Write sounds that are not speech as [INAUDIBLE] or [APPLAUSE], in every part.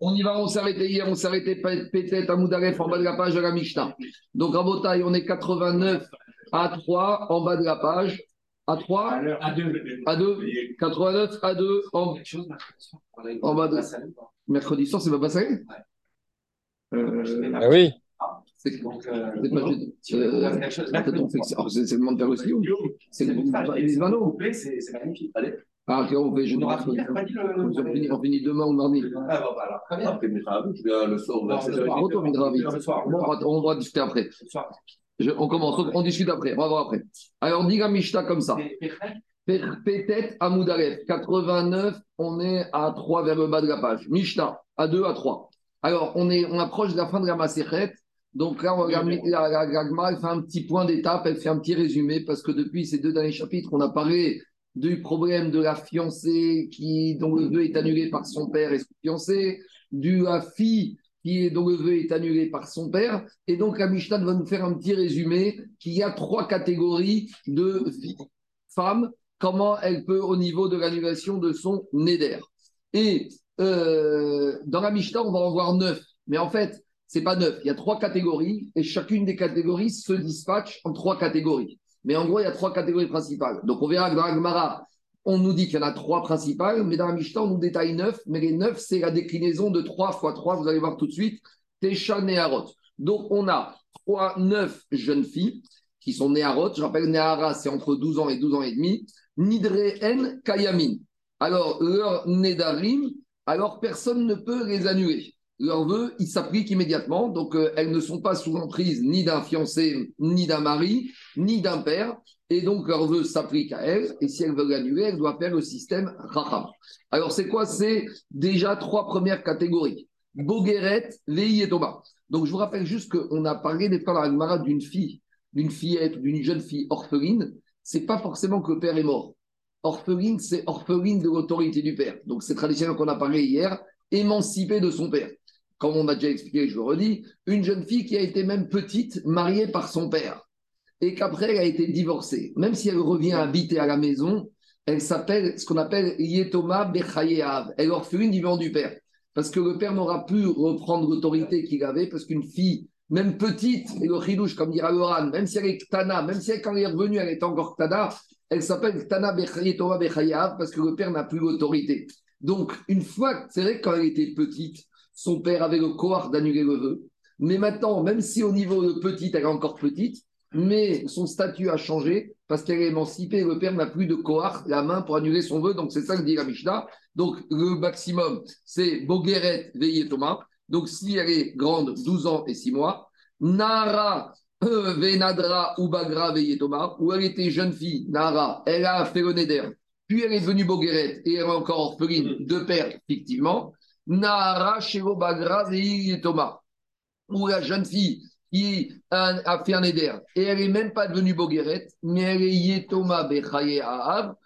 On y va, on s'est arrêté hier, on s'est arrêté peut-être à Moudaref en bas de la page de la Mishnah. Donc, à Botaï, on est 89 à 3 en bas de la page. À 3 À 2. À 2 89 à 2 en, en bas de. Mercredi soir, c'est pas passé? Ah oui. C'est Donc, euh, Euh, attends, mercredi c'est- c'est c'est le monde vers aussi ou C'est le monde les Ismano coupé, c'est c'est magnifique. Allez, Ah, ok, on fait le. On finit, on finit demain ou mardi. Ah, bon, bah, alors, très bien. Après, le soir vers Non, le 16h. soir. Retour, Midra, vite. Le soir, Bon, on va, discuter après. Je- on commence, on discute après. On va voir après. Alors, dit la Mishnah comme ça. Peut-être à Moudalef, 89, on est à 3 vers le bas de la page. Mishnah, à 2, à 3. Alors, on, est, on approche de la fin de la Macéchet. Donc là, on la, la, la elle fait un petit point d'étape, elle fait un petit résumé, parce que depuis ces deux derniers chapitres, on a parlé du problème de la fiancée qui, dont le vœu est annulé par son père et son fiancé, de la fille qui dont le vœu est annulé par son père. Et donc, la Mishnah va nous faire un petit résumé qu'il y a trois catégories de femmes comment elle peut au niveau de l'annulation de son neder. Et euh, dans la Mishnah, on va en voir neuf. Mais en fait, c'est pas neuf. Il y a trois catégories et chacune des catégories se dispatche en trois catégories. Mais en gros, il y a trois catégories principales. Donc on verra que dans la Gemara, on nous dit qu'il y en a trois principales, mais dans la Mishnah, on nous détaille neuf. Mais les neuf, c'est la déclinaison de trois fois trois. Vous allez voir tout de suite. Tesha Neharot. Donc on a trois, neuf jeunes filles qui sont Néharot. Je rappelle, Néhara, c'est entre 12 ans et 12 ans et demi. Nidreen Kayamin. Alors, leur Nedarim, alors personne ne peut les annuler. Leurs vœux, ils s'appliquent immédiatement. Donc, euh, elles ne sont pas sous l'emprise ni d'un fiancé, ni d'un mari, ni d'un père. Et donc, leurs vœux s'appliquent à elles. Et si elles veulent l'annuler, elles doivent faire le système Raham. Alors, c'est quoi? C'est déjà trois premières catégories. Bogueret, Vei et Thomas. Donc, je vous rappelle juste qu'on a parlé des fois dans d'une fille, d'une fillette, d'une jeune fille orpheline. C'est pas forcément que le père est mort. Orpheline, c'est orpheline de l'autorité du père. Donc, c'est traditionnel qu'on a parlé hier, émancipée de son père. Comme on a déjà expliqué, je le redis, une jeune fille qui a été même petite, mariée par son père, et qu'après, elle a été divorcée. Même si elle revient habiter à la maison, elle s'appelle ce qu'on appelle Yetoma Bechayeav. Elle orpheline du vivant du père. Parce que le père n'aura pu reprendre l'autorité qu'il avait, parce qu'une fille, même petite, et le chidouche, comme dira Loran, même si elle est Ktana, même si elle, quand elle est revenue, elle est encore Ktana, elle s'appelle Ktana Yetoma Bechayeav, parce que le père n'a plus l'autorité. Donc, une fois, c'est vrai quand elle était petite, son père avait le corps d'annuler le vœu. Mais maintenant, même si au niveau de petite, elle est encore petite, mais son statut a changé parce qu'elle est émancipée, le père n'a plus de cohort, la main pour annuler son vœu, donc c'est ça que dit la Mishnah. Donc le maximum, c'est Bogueret Veillé. Donc si elle est grande, 12 ans et 6 mois, Nara euh, Venadra ou Bagra Veillé Thomas, où elle était jeune fille, Nara, elle a fait le Neder, puis elle est devenue Bogueret et elle est encore orpheline de père, fictivement. Nahara Shiro Bagra Veillé Thomas, où la jeune fille qui a, fait un éder et elle n'est même pas devenue Bogueret, mais elle est Yetoma Bechaye.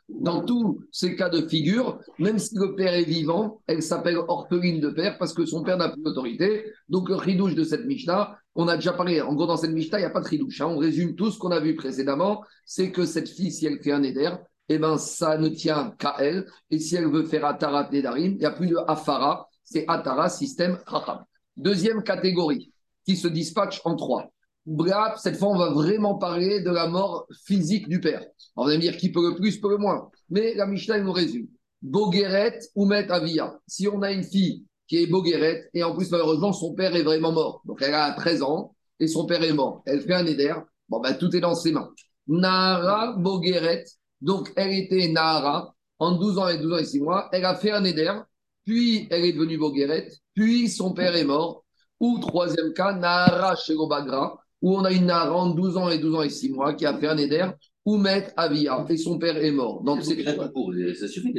Dans tous ces cas de figure, même si le père est vivant, elle s'appelle orpheline de père parce que son père n'a plus d'autorité. Donc le ridouche de cette Mishnah, on a déjà parlé, en gros dans cette Mishnah, il n'y a pas de ridouche. hein. On résume tout ce qu'on a vu précédemment, c'est que cette fille, si elle fait un éder, eh ben, ça ne tient qu'à elle. Et si elle veut faire Atara Nedarim, il n'y a plus de Afara, c'est Atara, système Raham. Deuxième catégorie, qui se dispatche en trois. Bref, cette fois, on va vraiment parler de la mort physique du père. Alors, on va dire qui peut le plus, peut le moins. Mais la Mishnah, nous résume. Bogueret ou Met Avia. Si on a une fille qui est Bogueret, et en plus, malheureusement, son père est vraiment mort. Donc, elle a 13 ans, et son père est mort. Elle fait un éder. Bon, ben, tout est dans ses mains. Nahara Bogueret. Donc, elle était Nahara, en 12 ans et 12 ans et 6 mois. Elle a fait un éder, puis elle est devenue Bogueret, puis son père est mort. Ou troisième cas, Nahara Sherobagra, où on a une Nahara en 12 ans et 12 ans et 6 mois qui a fait un éder, ou Met Avia, et son père est mort. Donc, c'est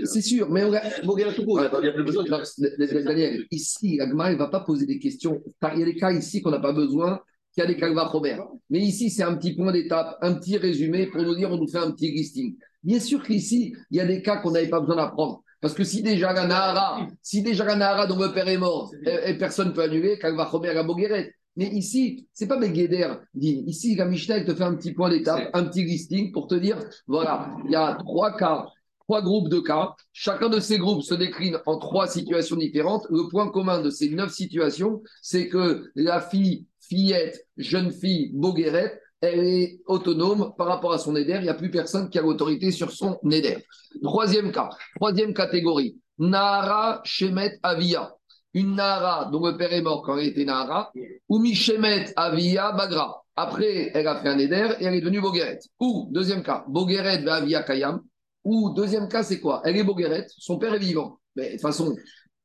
c'est sûr, mais on il a Daniel, ici, la Gemara, elle ne va pas poser des questions. Il y a des cas ici qu'on n'a pas besoin, qu'il y a des cas Robert. Mais ici, c'est un petit point d'étape, un petit résumé pour nous dire, on nous fait un petit listing. Bien sûr qu'ici, il y a des cas qu'on n'avait pas besoin d'apprendre. Parce que si déjà la Nahara, si déjà la Nahara dont le père est mort, et, et personne ne peut annuler, Kalva Robert la Bogueret. Mais ici, c'est pas Megueder, dit. Ici, la Mishnah, elle te fait un petit point d'étape, un petit listing pour te dire, voilà, il y a trois cas trois groupes de cas. Chacun de ces groupes se décline en trois situations différentes. Le point commun de ces neuf situations, c'est que la fille, fillette, jeune fille, boguerette, elle est autonome par rapport à son éder. Il n'y a plus personne qui a l'autorité sur son éder. Troisième cas, troisième catégorie. Nahara Shemet Avia. Une Nahara dont le père est mort quand elle était Nahara. Ou Mishemet Avia Bagra. Après, elle a fait un éder et elle est devenue Bogueret. Ou, deuxième cas, Bogueret Avia Kayam. Ou, deuxième cas, c'est quoi? Elle est Bogueret, son père est vivant. Mais de toute façon,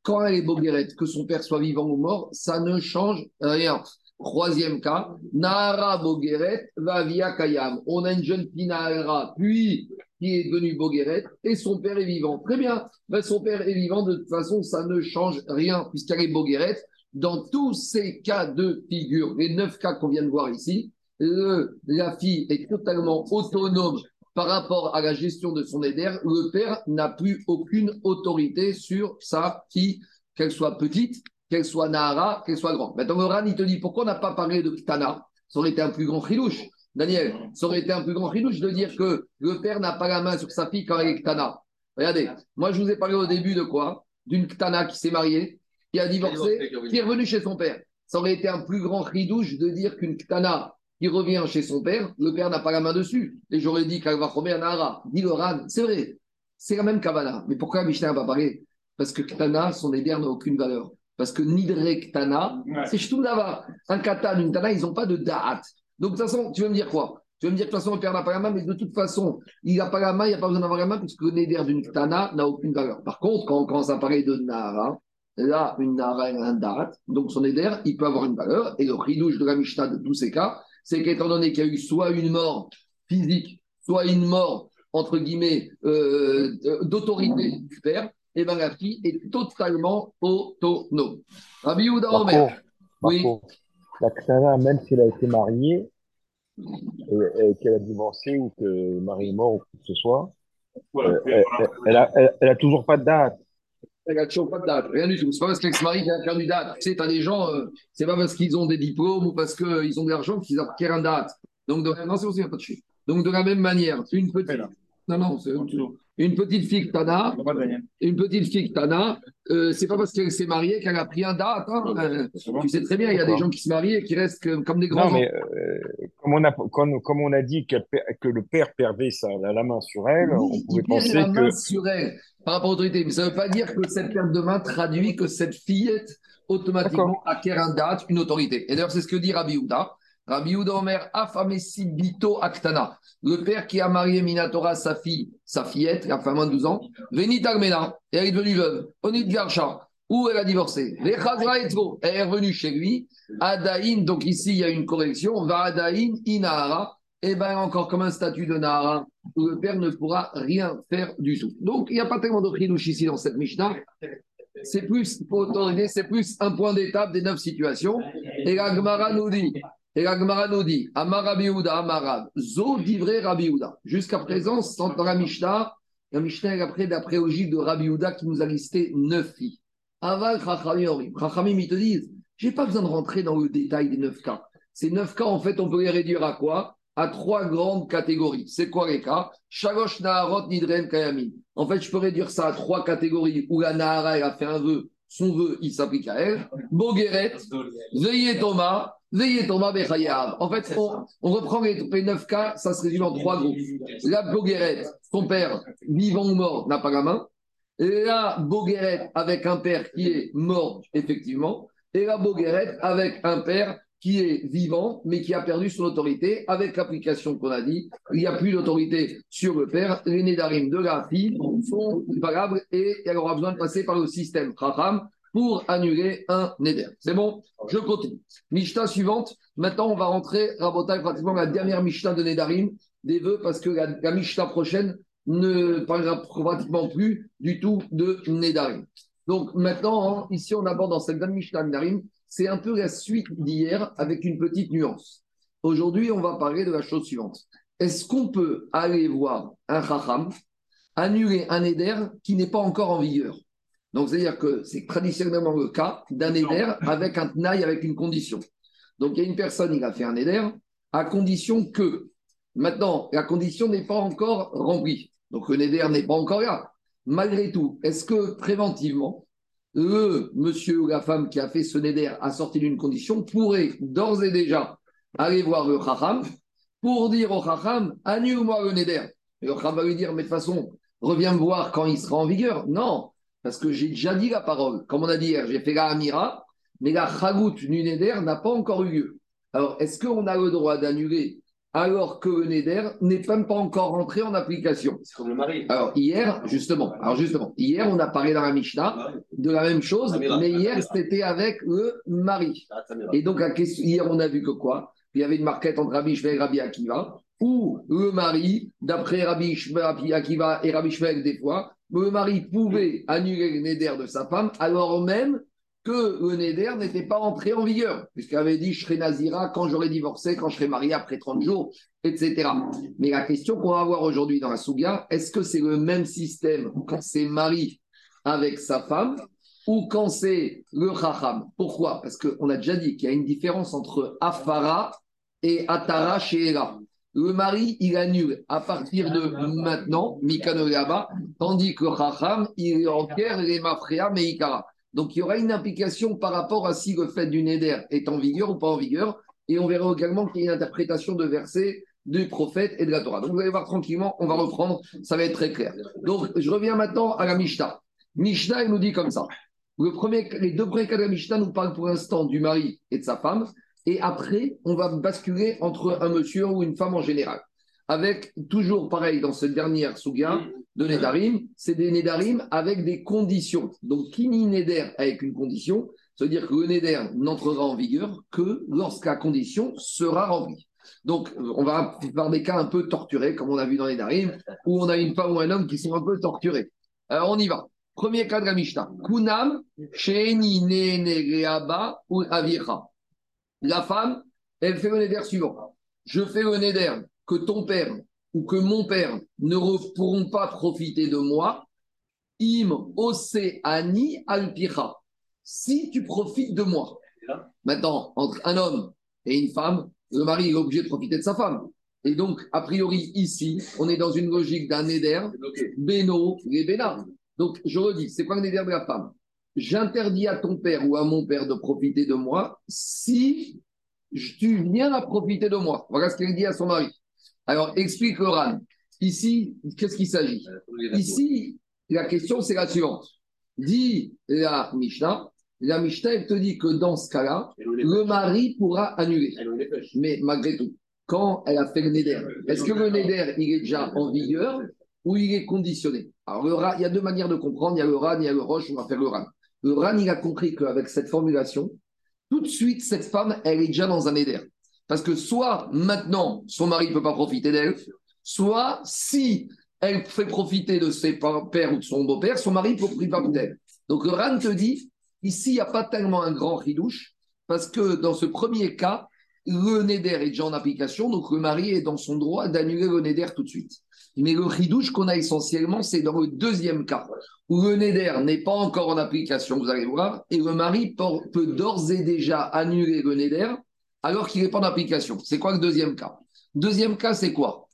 quand elle est Bogueret, que son père soit vivant ou mort, ça ne change rien. Troisième cas, Nahara Bogueret Vavia Kayam. On a une jeune fille Nahara, puis qui est devenue Bogueret, et son père est vivant. Très bien, ben, son père est vivant, de toute façon, ça ne change rien, puisqu'elle est Bogueret. Dans tous ces cas de figure, les neuf cas qu'on vient de voir ici, la fille est totalement autonome par rapport à la gestion de son éder. Le père n'a plus aucune autorité sur sa fille, qu'elle soit petite, qu'elle soit Nahara, qu'elle soit grande. Maintenant, le Ran, il te dit pourquoi on n'a pas parlé de Ktana Ça aurait été un plus grand chilouche. Daniel, ça aurait été un plus grand chilouche de dire que le père n'a pas la main sur sa fille quand elle est Ktana. Regardez, moi je vous ai parlé au début de quoi? D'une Ktana qui s'est mariée, qui a divorcé, qui est revenue chez son père. Ça aurait été un plus grand ridouche de dire qu'une Ktana qui revient chez son père, le père n'a pas la main dessus. Et j'aurais dit qu'elle va former un Nahara. Dit le Ran, c'est vrai, c'est la même Kavana. Mais pourquoi Mishnah n'a pas parlé? Parce que Ktana, son éder n'a aucune valeur. Parce que Nidre Ktana, c'est Shtum Davar. Un Katan, une Tana, ils n'ont pas de Da'at. Donc, de toute façon, tu veux me dire quoi? Tu veux me dire que de toute façon, le père n'a pas la main, mais de toute façon, il n'a pas la main, il n'y a pas besoin d'avoir la main, puisque le Neder d'une Ktana n'a aucune valeur. Par contre, quand on commence à parler de Nahara, là, une Nahara elle a un Da'at, donc son Neder, il peut avoir une valeur. Et le ridouche de la Mishnah de tous ces cas, c'est qu'étant donné qu'il y a eu soit une mort physique, soit une mort, entre guillemets, euh, d'autorité du père, et bien la fille est totalement autonome. Rabbi Yehuda Omer. Oui. contre, la Ktana, même si elle a été mariée et, et qu'elle a divorcé ou que le mari est mort ou quoi que ce soit, euh, elle, elle- elle a, elle, elle a toujours pas de date. Elle a toujours pas de date, rien du tout. C'est pas parce que l'ex-mari qui a perdu date. Tu sais, t'as des gens, euh, c'est pas parce qu'ils ont des diplômes ou parce qu'ils ont de l'argent qu'ils acquièrent un date. Donc, de... non, c'est aussi, il n'y a pas de. Donc, de la même manière, une petite. Non, non, c'est une petite fille que Tana, une petite fille Tana, euh, c'est pas parce qu'elle s'est mariée qu'elle a pris un date. hein. Euh, tu sais très bien, il y a des gens qui se marient et qui restent comme des grands Non, mais euh, comme, on a, comme, comme on a dit que le père perdait sa, la, main sur elle, on pouvait il penser la main que. sur elle par rapport à l'autorité. Mais ça ne veut pas dire que cette perte de main traduit que cette fillette automatiquement acquiert un date, une autorité. Et d'ailleurs, c'est ce que dit Rabbi Houda. Rabbi Omer, Afamesi Bito Aktana. Le père qui a marié Minatora, sa fille, sa fillette, qui a fait moins de 12 ans, Venit Armena, et elle est devenue veuve. Onit Garsha, où elle a divorcé? Vechazra Etro, elle est revenue chez lui. Adaïn, donc ici il y a une correction, va Adaïn Inahara, et bien encore comme un statut de Nahara, où le père ne pourra rien faire du tout. Donc il n'y a pas tellement de chidouche ici dans cette Mishnah. C'est plus, pour c'est plus un point d'étape des neuf situations. Et la Gemara nous dit, et la Gemara nous dit, Amar Rabbi Amarav, Zo divré Rabbi. Jusqu'à présent, dans la Mishnah, la Mishnah est après d'après logique de Rabbi Yehuda qui nous a listé neuf filles. Aval Chachamim Orim. Chachamim, ils te disent, j'ai pas besoin de rentrer dans le détail des neuf cas. Ces neuf cas, en fait, on peut les réduire à quoi? À trois grandes catégories. C'est quoi les cas? Shalosh Naharot Nidren Kayamin. En fait, je peux réduire ça à trois catégories où la Nahara, elle a fait un vœu, son vœu, il s'applique à elle. Bogeret, Veillez Thomas. En fait, on, on reprend les, les neuf cas, ça se résume en trois groupes. La Bogueret, son père, vivant ou mort, n'a pas la main. La Bogueret avec un père qui est mort, effectivement. Et la Bogueret avec un père qui est vivant, mais qui a perdu son autorité. Avec l'application qu'on a dit, il n'y a plus d'autorité sur le père. Les Nédarim de la fille sont valables et elle aura besoin de passer par le système pour annuler un Néder. C'est bon? Je continue. Mishnah suivante. Maintenant, on va rentrer, Rabotai, pratiquement la dernière Mishnah de Nédarim, des vœux, parce que la, la Mishnah prochaine ne parlera pratiquement plus du tout de Nédarim. Donc maintenant, hein, ici, on aborde dans cette grande Mishnah Nédarim, c'est un peu la suite d'hier avec une petite nuance. Aujourd'hui, on va parler de la chose suivante. Est-ce qu'on peut aller voir un Chacham annuler un Néder qui n'est pas encore en vigueur? Donc, c'est-à-dire que c'est traditionnellement le cas d'un éder avec un tenaille, avec une condition. Donc, il y a une personne, il a fait un éder à condition que, maintenant, la condition n'est pas encore remplie. Donc le Neder n'est pas encore là. Malgré tout, est-ce que préventivement, le monsieur ou la femme qui a fait ce Neder à sorti d'une condition pourrait d'ores et déjà aller voir le Chacham pour dire au Chacham, annule-moi le Neder. Et le Chacham va lui dire, mais de toute façon, reviens me voir quand il sera en vigueur. Non, parce que j'ai déjà dit la parole. Comme on a dit hier, j'ai fait la Amira, mais la Chagout du Neder n'a pas encore eu lieu. Alors, est-ce qu'on a le droit d'annuler alors que le Neder n'est même pas encore rentré en application? C'est comme le mari. Alors, hier, justement, alors justement, hier, on a parlé dans la Mishnah de la même chose, mais hier, c'était avec le mari. Ah. Et donc, hier, on a vu que quoi? Il y avait une marquette entre Rabbi Shmuel et Rabbi Akiva, où le mari, d'après Rabbi Akiva et Rabbi Shmuel, des fois, le mari pouvait annuler le neder de sa femme, alors même que le neder n'était pas entré en vigueur, puisqu'il avait dit je serai nazira quand j'aurai divorcé, quand je serai marié après 30 jours, etc. Mais la question qu'on va voir aujourd'hui dans la Souga, est-ce que c'est le même système quand c'est mari avec sa femme ou quand c'est le chacham? Pourquoi? Parce qu'on a déjà dit qu'il y a une différence entre afara et atara chez Ela. Le mari, il annule à partir de maintenant, Mikano là-bas, tandis que chacham, il enquiert les mafrea meikara. Donc il y aura une implication par rapport à si le fait du neder est en vigueur ou pas en vigueur. Et on verra également qu'il y a une interprétation de versets du prophète et de la Torah. Donc vous allez voir tranquillement, on va reprendre, ça va être très clair. Donc je reviens maintenant à la Mishnah. Mishnah, il nous dit comme ça. Le premier, les deux premiers cas de la Mishnah nous parlent pour l'instant du mari et de sa femme. Et après, on va basculer entre un monsieur ou une femme en général. Avec toujours pareil dans cette dernière souga de Nedarim, c'est des Nedarim avec des conditions. Donc, qui nie Neder avec une condition, ça veut dire que le Neder n'entrera en vigueur que lorsque la condition sera remplie. Donc, euh, on va voir des cas un peu torturés, comme on a vu dans les Nedarim, où on a une femme ou un homme qui sont un peu torturés. Alors, on y va. Premier cas de la Mishnah. Kunam, Sheeni, Nenereaba ou Avira. La femme, elle fait le Neder suivant. Je fais le Neder que ton père ou que mon père ne pourront pas profiter de moi, im oseani alpira. Si tu profites de moi. Maintenant, entre un homme et une femme, le mari est obligé de profiter de sa femme. Et donc, a priori, ici, on est dans une logique d'un bloqué. beno et. Donc, je redis, c'est quoi le neder de la femme J'interdis à ton père ou à mon père de profiter de moi si tu viens à profiter de moi. Voilà ce qu'il dit à son mari. Alors, explique le Ran. Ici, qu'est-ce qu'il s'agit? Ici, la question, c'est la suivante. Dit la Mishnah, la Mishnah, elle te dit que dans ce cas-là, le mari pourra annuler. Mais malgré tout, quand elle a fait le Neder, est-ce que le Neder, il est déjà en vigueur ou il est conditionné? Alors, le il y a deux manières de comprendre. Il y a le Ran, il y a le Roche, on va faire le Ran. Le Ran, a compris qu'avec cette formulation, tout de suite, cette femme, elle est déjà dans un Neder. Parce que soit maintenant, son mari ne peut pas profiter d'elle, soit si elle fait profiter de ses pères ou de son beau-père, son mari peut profiter d'elle. Donc le RAN te dit, ici, il n'y a pas tellement un grand ridouche, parce que dans ce premier cas, le Neder est déjà en application, donc le mari est dans son droit d'annuler le Neder tout de suite. Mais le ridouche qu'on a essentiellement, c'est dans le deuxième cas, où le Neder n'est pas encore en application, vous allez voir, et le mari peut d'ores et déjà annuler le Neder alors qu'il n'est pas en application. C'est quoi le deuxième cas? Deuxième cas, c'est quoi?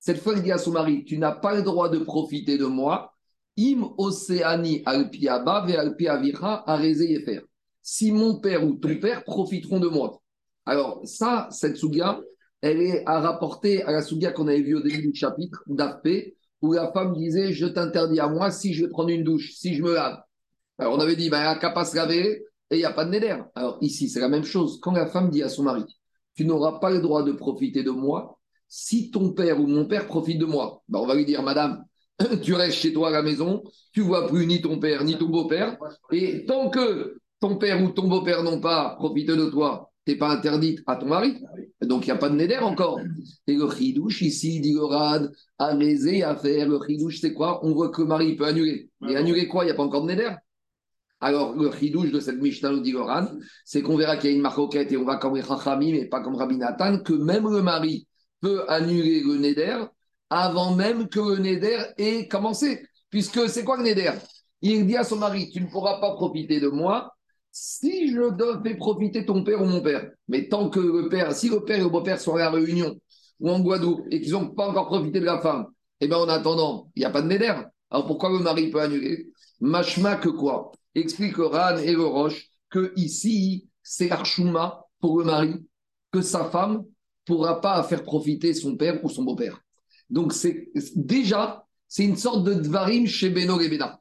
Cette fois, il dit à son mari, tu n'as pas le droit de profiter de moi. Im oceani ve alpi avira areze yefer. Si mon père ou ton père profiteront de moi. Alors, ça, cette souga, elle est à rapporter à la souga qu'on avait vue au début du chapitre d'Afpé, où la femme disait Je t'interdis à moi si je vais prendre une douche, si je me lave. Alors, on avait dit Ben, qu'à pas se laver, et il n'y a pas de néder. Alors ici, c'est la même chose. Quand la femme dit à son mari, tu n'auras pas le droit de profiter de moi si ton père ou mon père profite de moi. Ben, on va lui dire, madame, [LAUGHS] tu restes chez toi à la maison, tu vois plus ni ton père ni ton beau-père, et tant que ton père ou ton beau-père n'ont pas profité de toi, tu n'es pas interdite à ton mari. Donc il n'y a pas de néder encore. Et le chidouche ici, dit le rad, à raiser, à faire. Le chidouche, c'est quoi? On voit que le mari peut annuler. Et annuler quoi? Il n'y a pas encore de néder alors, le chidouche de cette Mishnah, nous dit le c'est qu'on verra qu'il y a une marcoquette et on va comme les Chachamim mais pas comme Rabbi Nathan, que même le mari peut annuler le Neder avant même que le Neder ait commencé. Puisque c'est quoi le Neder? Il dit à son mari, tu ne pourras pas profiter de moi si je dois faire profiter ton père ou mon père. Mais tant que le père, si le père et le beau-père sont à la réunion, ou en Guadeloupe et qu'ils n'ont pas encore profité de la femme, eh bien en attendant, il n'y a pas de néder. Alors pourquoi le mari peut annuler? Machma que quoi? Explique Ran et le Roche que ici, c'est l'archouma pour le mari, que sa femme pourra pas faire profiter son père ou son beau-père. Donc c'est déjà, c'est une sorte de dvarim chez Beno et Bena.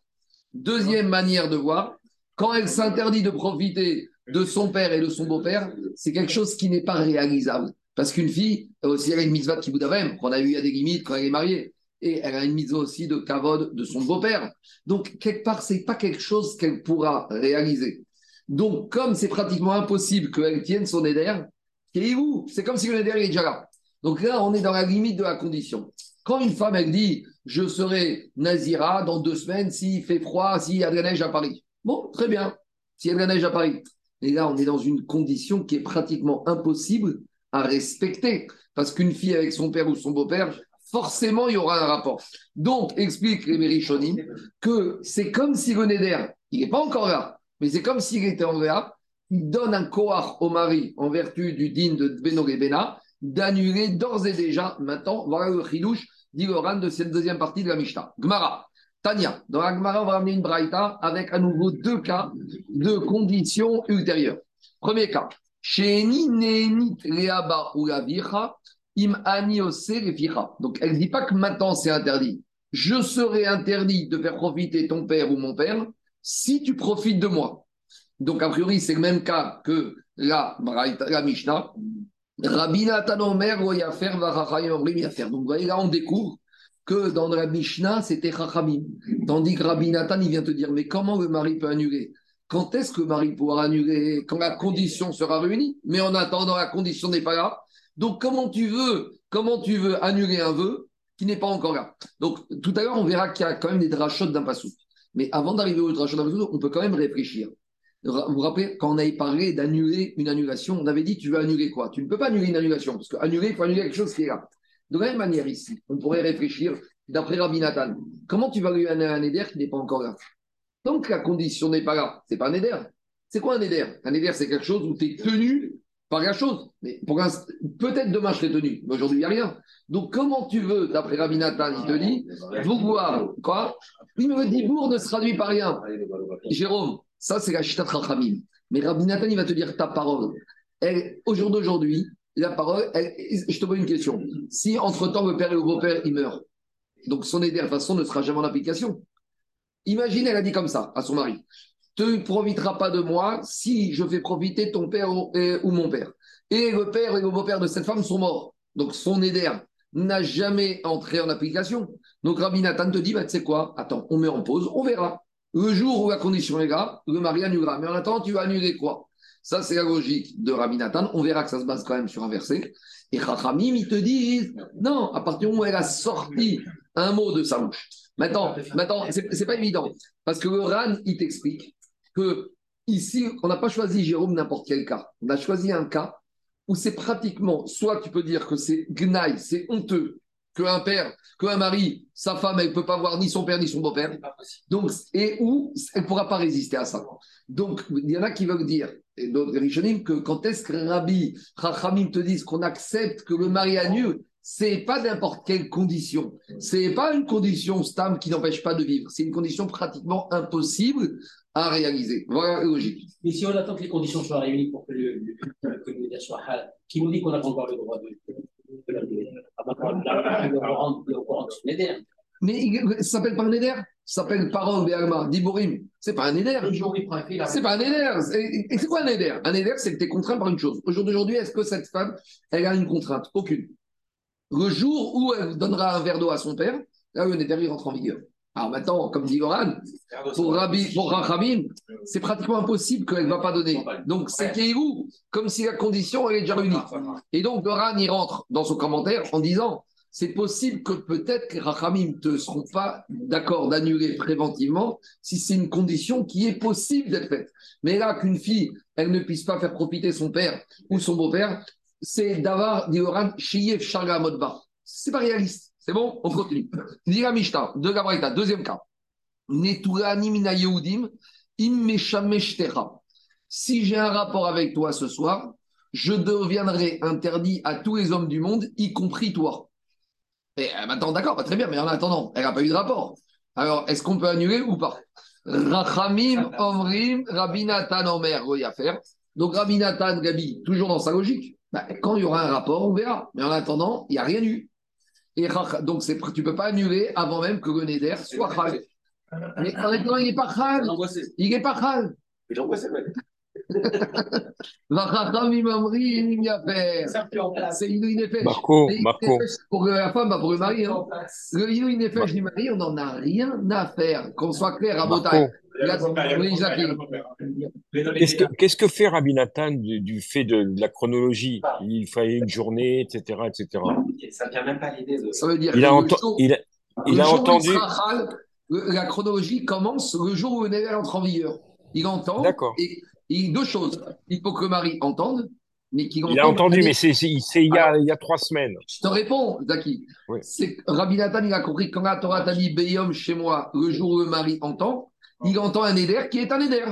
Deuxième manière de voir, quand elle s'interdit de profiter de son père et de son beau-père, c'est quelque chose qui n'est pas réalisable. Parce qu'une fille, aussi, elle a une mitzvah de kiboudavem, qu'on a eu à des limites quand elle est mariée. Et elle a une mitzvah aussi de kavod de son beau-père. Donc, quelque part, c'est pas quelque chose qu'elle pourra réaliser. Donc, comme c'est pratiquement impossible qu'elle tienne son éder, est où C'est comme si le éder est déjà là. Donc là, on est dans la limite de la condition. Quand une femme, elle dit Je serai Nazira dans deux semaines s'il fait froid, s'il y a de la neige à Paris. Bon, très bien, s'il y a de neige à Paris. Et là, on est dans une condition qui est pratiquement impossible à respecter. Parce qu'une fille avec son père ou son beau-père, forcément, il y aura un rapport. Donc, explique les Mérichonim que c'est comme si le il n'est pas encore là, mais c'est comme s'il était en là, il donne un koar au mari en vertu du din de Beno Bena d'annuler d'ores et déjà, maintenant, voilà le chidouche, dit le de cette deuxième partie de la Mishnah. Gmara. Tania, dans la Gemara, on va ramener une braïta avec à nouveau deux cas de conditions ultérieures. Premier cas, Donc, elle ne dit pas que maintenant c'est interdit. Je serai interdit de faire profiter ton père ou mon père si tu profites de moi. Donc, a priori, c'est le même cas que la, la Mishnah. Rabbi Nathan Omer, Donc, vous voyez, là, on découvre que dans la Mishnah, c'était Chachamim. Tandis que Rabbi Nathan, il vient te dire, mais comment le mari peut annuler? Quand est-ce que le mari pourra annuler? Quand la condition sera réunie? Mais en attendant, la condition n'est pas là. Donc, comment tu veux, comment tu veux annuler un vœu qui n'est pas encore là? Donc, tout à l'heure, on verra qu'il y a quand même des drachotes d'un passou. Mais avant d'arriver au drachot d'un passou, on peut quand même réfléchir. Vous vous rappelez, quand on avait parlé d'annuler une annulation, on avait dit tu veux annuler quoi? Tu ne peux pas annuler une annulation, parce qu'annuler, il faut annuler quelque chose qui est là. De la même manière ici, on pourrait réfléchir, d'après Rabbi Nathan, comment tu vas lui annuler un éder qui n'est pas encore là? Donc la condition n'est pas là, c'est pas un éder. C'est quoi un éder Un éder, c'est quelque chose où tu es tenu par la chose. Mais pour peut-être demain je serai tenu, mais aujourd'hui il n'y a rien. Donc comment tu veux, d'après Rabbi Nathan, il te dit, vous voir, quoi? Oui, mais le dibour ne se traduit par rien. Jérôme, ça c'est la chita Rachamim. Mais Rabbi Nathan, il va te dire ta parole. au jour d'aujourd'hui, la parole, je te pose une question. Si entre-temps le père et le beau-père, ils meurent, donc son aider, de toute façon, ne sera jamais en application. Imagine, elle a dit comme ça à son mari Tu ne profiteras pas de moi si je fais profiter ton père ou, mon père. Et le père et le beau-père de cette femme sont morts. Donc son éder n'a jamais entré en application. Donc Rabbi Nathan te dit bah, Tu sais quoi? Attends, on met en pause, on verra. Le jour où la condition est là, le mari annulera. Mais en attendant, tu vas annuler quoi? Ça, c'est la logique de Rabbi Nathan. On verra que ça se base quand même sur un verset. Et Chachamim, ils te disent, non, à partir du moment où elle a sorti un mot de sa bouche. Maintenant, maintenant c'est pas évident. Parce que le RAN, il t'explique que ici, on n'a pas choisi Jérôme n'importe quel cas. On a choisi un cas où c'est pratiquement, soit tu peux dire que c'est gnaille, c'est honteux, qu'un père, qu'un mari, sa femme, elle ne peut pas voir ni son père ni son beau-père. Donc, et où elle ne pourra pas résister à ça. Donc, il y en a qui veulent dire, et d'autres Rishonim, que quand est-ce que Rabbi Chachamim te disent qu'on accepte que le mari annule, c'est pas n'importe quelle condition. C'est pas une condition stable qui n'empêche pas de vivre. C'est une condition pratiquement impossible à réaliser. Voilà la logique. Mais si on attend que les conditions soient réunies pour que le, le, soit hal, qui nous dit qu'on pas encore le droit de, mais ça s'appelle pas un éder Ça s'appelle parole d'Alma, d'Iborim. C'est pas un éder. C'est pas un éder. Et c'est quoi un éder Un éder, c'est que tu es contraint par une chose. Aujourd'hui, est-ce que cette femme, elle a une contrainte? Aucune. Le jour où elle donnera un verre d'eau à son père, là, le éder, il rentre en vigueur. Alors maintenant, comme dit Goran, pour Rabbi, pour Rachamim, c'est pratiquement impossible qu'elle ne va pas donner. Donc c'est où comme si la condition elle est déjà réunie. Et donc Goran, il rentre dans son commentaire en disant c'est possible que peut-être les Rachamim ne seront pas d'accord d'annuler préventivement si c'est une condition qui est possible d'être faite. Mais là, qu'une fille, elle ne puisse pas faire profiter son père ou son beau-père, c'est d'avoir Dioran Shiyev Sharga Modba. C'est pas réaliste. C'est bon On continue. Dira Mishta, de Gabraïta, deuxième cas. Si j'ai un rapport avec toi ce soir, je deviendrai interdit à tous les hommes du monde, y compris toi. Et euh, maintenant, d'accord, pas très bien, mais en attendant, elle n'a pas eu de rapport. Alors, est-ce qu'on peut annuler ou pas? Rachamim, Omrim, Rabinatan, Omer, faire. Donc, Rabinatan, Gabi, toujours dans sa logique. Bah, quand il y aura un rapport, on verra. Mais en attendant, il n'y a rien eu. Et donc, tu ne peux pas annuler avant même que le Neder soit Khal. Mais maintenant, il n'est pas Khal. Il n'est pas Khal. Il est angoissé. C'est. Marco, Marco. Pour la femme, pas pour le mari. Hein. Le Inou Nefesh du mari, on n'en a rien à faire. Qu'on soit clair à Botaï. Qu'est-ce que, fait Rabbi Nathan du, du fait de, de la chronologie? Il fallait une journée, etc. etc. Ça ne vient même pas l'idée de. Ça veut dire Il a, ento- jour- il a, il le a jour où entendu. la chronologie commence le jour où le Néder entre en vigueur. Il entend. D'accord. Et, et deux choses. Il faut que le mari entende, mais qu'il entende. Il a entendu, mais c'est, il, y a, il y a trois semaines. Je te réponds, Zaki. Oui. C'est que Rabbi Nathan, il a compris que quand la Torah t'a dit Beyom chez moi, le jour où le mari entend, il entend un éder qui est un éder.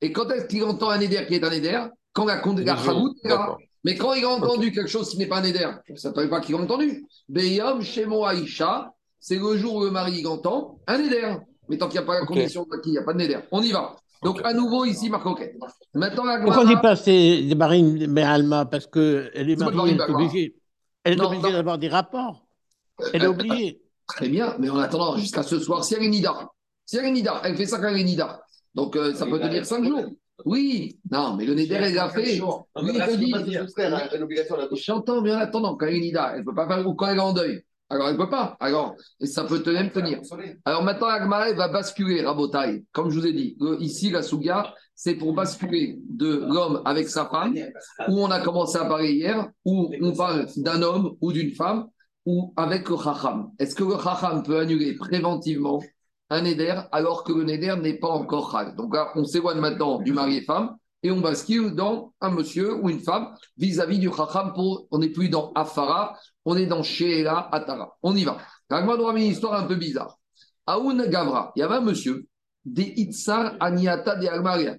Et quand est-ce qu'il entend un éder qui est un éder Quand la compte la. D'accord. Mais quand il a entendu quelque chose qui n'est pas un éder, ça ne pas qu'il a entendu. Beyom chez moi, Isha, c'est le jour où le mari il entend un éder. Mais tant qu'il n'y a pas la condition Zaki, il n'y a pas de néder. On y va. Donc à nouveau ici, Marc Coquet. Maintenant, la Pourquoi on dit pas c'est des marines mais Alma Parce qu'elle est mariée, elle est obligée. Elle est Non, obligée d'avoir des rapports. Elle est obligée. [LAUGHS] Très bien, mais en attendant, jusqu'à ce soir, si elle est Nida, si elle est Nida, elle fait ça quand elle est Nida. Donc euh, ça peut tenir 5 jours. Oui, non, mais le Neder, elle l'a fait. J'entends, mais en attendant, quand elle est Nida, elle ne peut pas faire ou quand elle est en deuil. Alors elle ne peut pas. Alors, et ça peut même tenir. Alors maintenant, Agmara va basculer, Rabotai. Comme je vous ai dit, ici, la Souga, c'est pour basculer de l'homme avec sa femme, où on a commencé à parler hier, où on parle d'un homme ou d'une femme, ou avec le Chacham. Est-ce que le Chacham peut annuler préventivement un Neder alors que le Neder n'est pas encore Chal Donc là, on s'éloigne maintenant du mari et femme et on bascule dans un monsieur ou une femme vis-à-vis du Chacham. Pour, on n'est plus dans Afara, on est dans Sheela Atara. On y va. Ragman nous ramène une histoire un peu bizarre. Aoun Gavra, il y avait un monsieur, des Itzar Aniata de Almaria.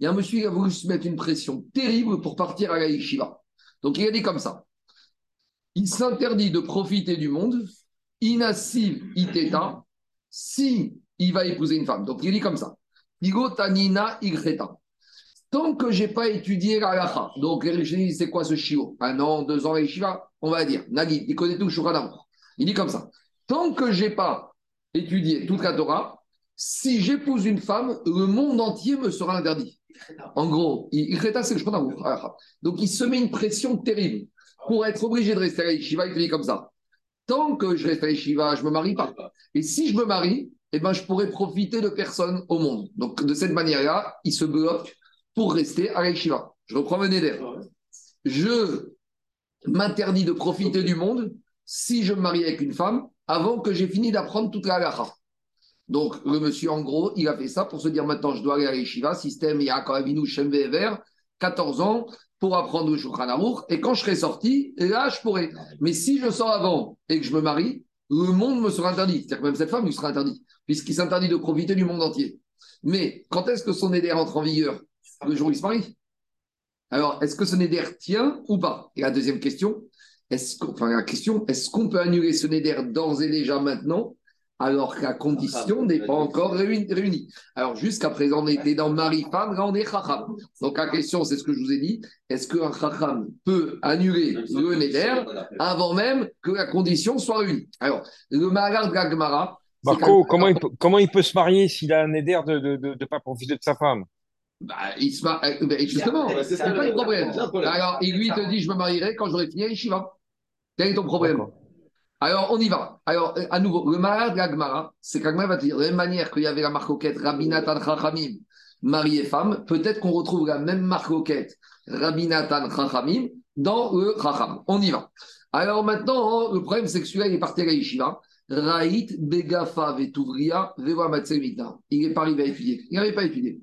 Il y a un monsieur qui a voulu se mettre une pression terrible pour partir à la yeshiva. Donc il a dit comme ça il s'interdit de profiter du monde, inassiv iteta, si il va épouser une femme. Donc il dit comme ça. Tant que j'ai pas étudié la halakha, donc c'est quoi ce chiot Un an, deux ans yeshiva On va dire. Nagui, il connaît tout Aruch. Il dit comme ça Tant que j'ai pas étudié toute la Torah, si j'épouse une femme, le monde entier me sera interdit. En gros, igreta, c'est le. Donc il se met une pression terrible pour être obligé de rester à Yeshiva, il te dit comme ça. Tant que je reste à Yeshiva, je ne me marie pas. Et si je me marie, eh ben, je pourrais profiter de personne au monde. Donc, de cette manière-là, il se bloque pour rester à Yeshiva. Je reprends mon éder. Je m'interdis de profiter du monde si je me marie avec une femme avant que j'ai fini d'apprendre toute la halakha. Donc, le monsieur, en gros, il a fait ça pour se dire maintenant, je dois aller à Yeshiva, système Yaakov Avinu Shem Ve'ever, 14 ans, pour apprendre le Shulchan Aruch, et quand je serai sorti, là, je pourrai. Mais si je sors avant et que je me marie, le monde me sera interdit. C'est-à-dire que même cette femme lui sera interdite, puisqu'il s'interdit de profiter du monde entier. Mais quand est-ce que son éder entre en vigueur? Le jour où il se marie. Alors, est-ce que ce néder tient ou pas? Et la deuxième question, est-ce question, est-ce qu'on peut annuler ce néder d'ores et déjà maintenant, alors que la condition n'est pas encore réuni- réunie Alors, jusqu'à présent, on était dans mari-femme, là, on est chacham. Donc, la question, c'est ce que je vous ai dit, est-ce qu'un chacham peut annuler le néder avant même que la condition soit réunie? Alors, le Maharal de la Gemara, c'est Marco, comment il, peut, comment il peut se marier s'il a un éder de ne de, de, pas profiter de sa femme? Bah, il se mar- euh, ben, justement, c'est pas le- problème. Alors, il lui te dit, je me marierai quand j'aurai fini à Yeshiva. Quel est ton problème? D'accord. Alors, on y va. Alors, euh, à nouveau, le malade de la Gemara, c'est qu'Agma va te dire, de la même manière qu'il y avait la marcoquette Rabbi Nathan Chachamim, mari et femme, peut-être qu'on retrouve la même marcoquette Rabbi Nathan Chachamim dans le Chacham. On y va. Alors maintenant, hein, le problème, c'est que celui-là, il est parti à la Yeshiva. Raït, Begafa, Vetuvria, Vewa Matsemita. Il n'est pas arrivé à étudier. Il n'avait pas étudié.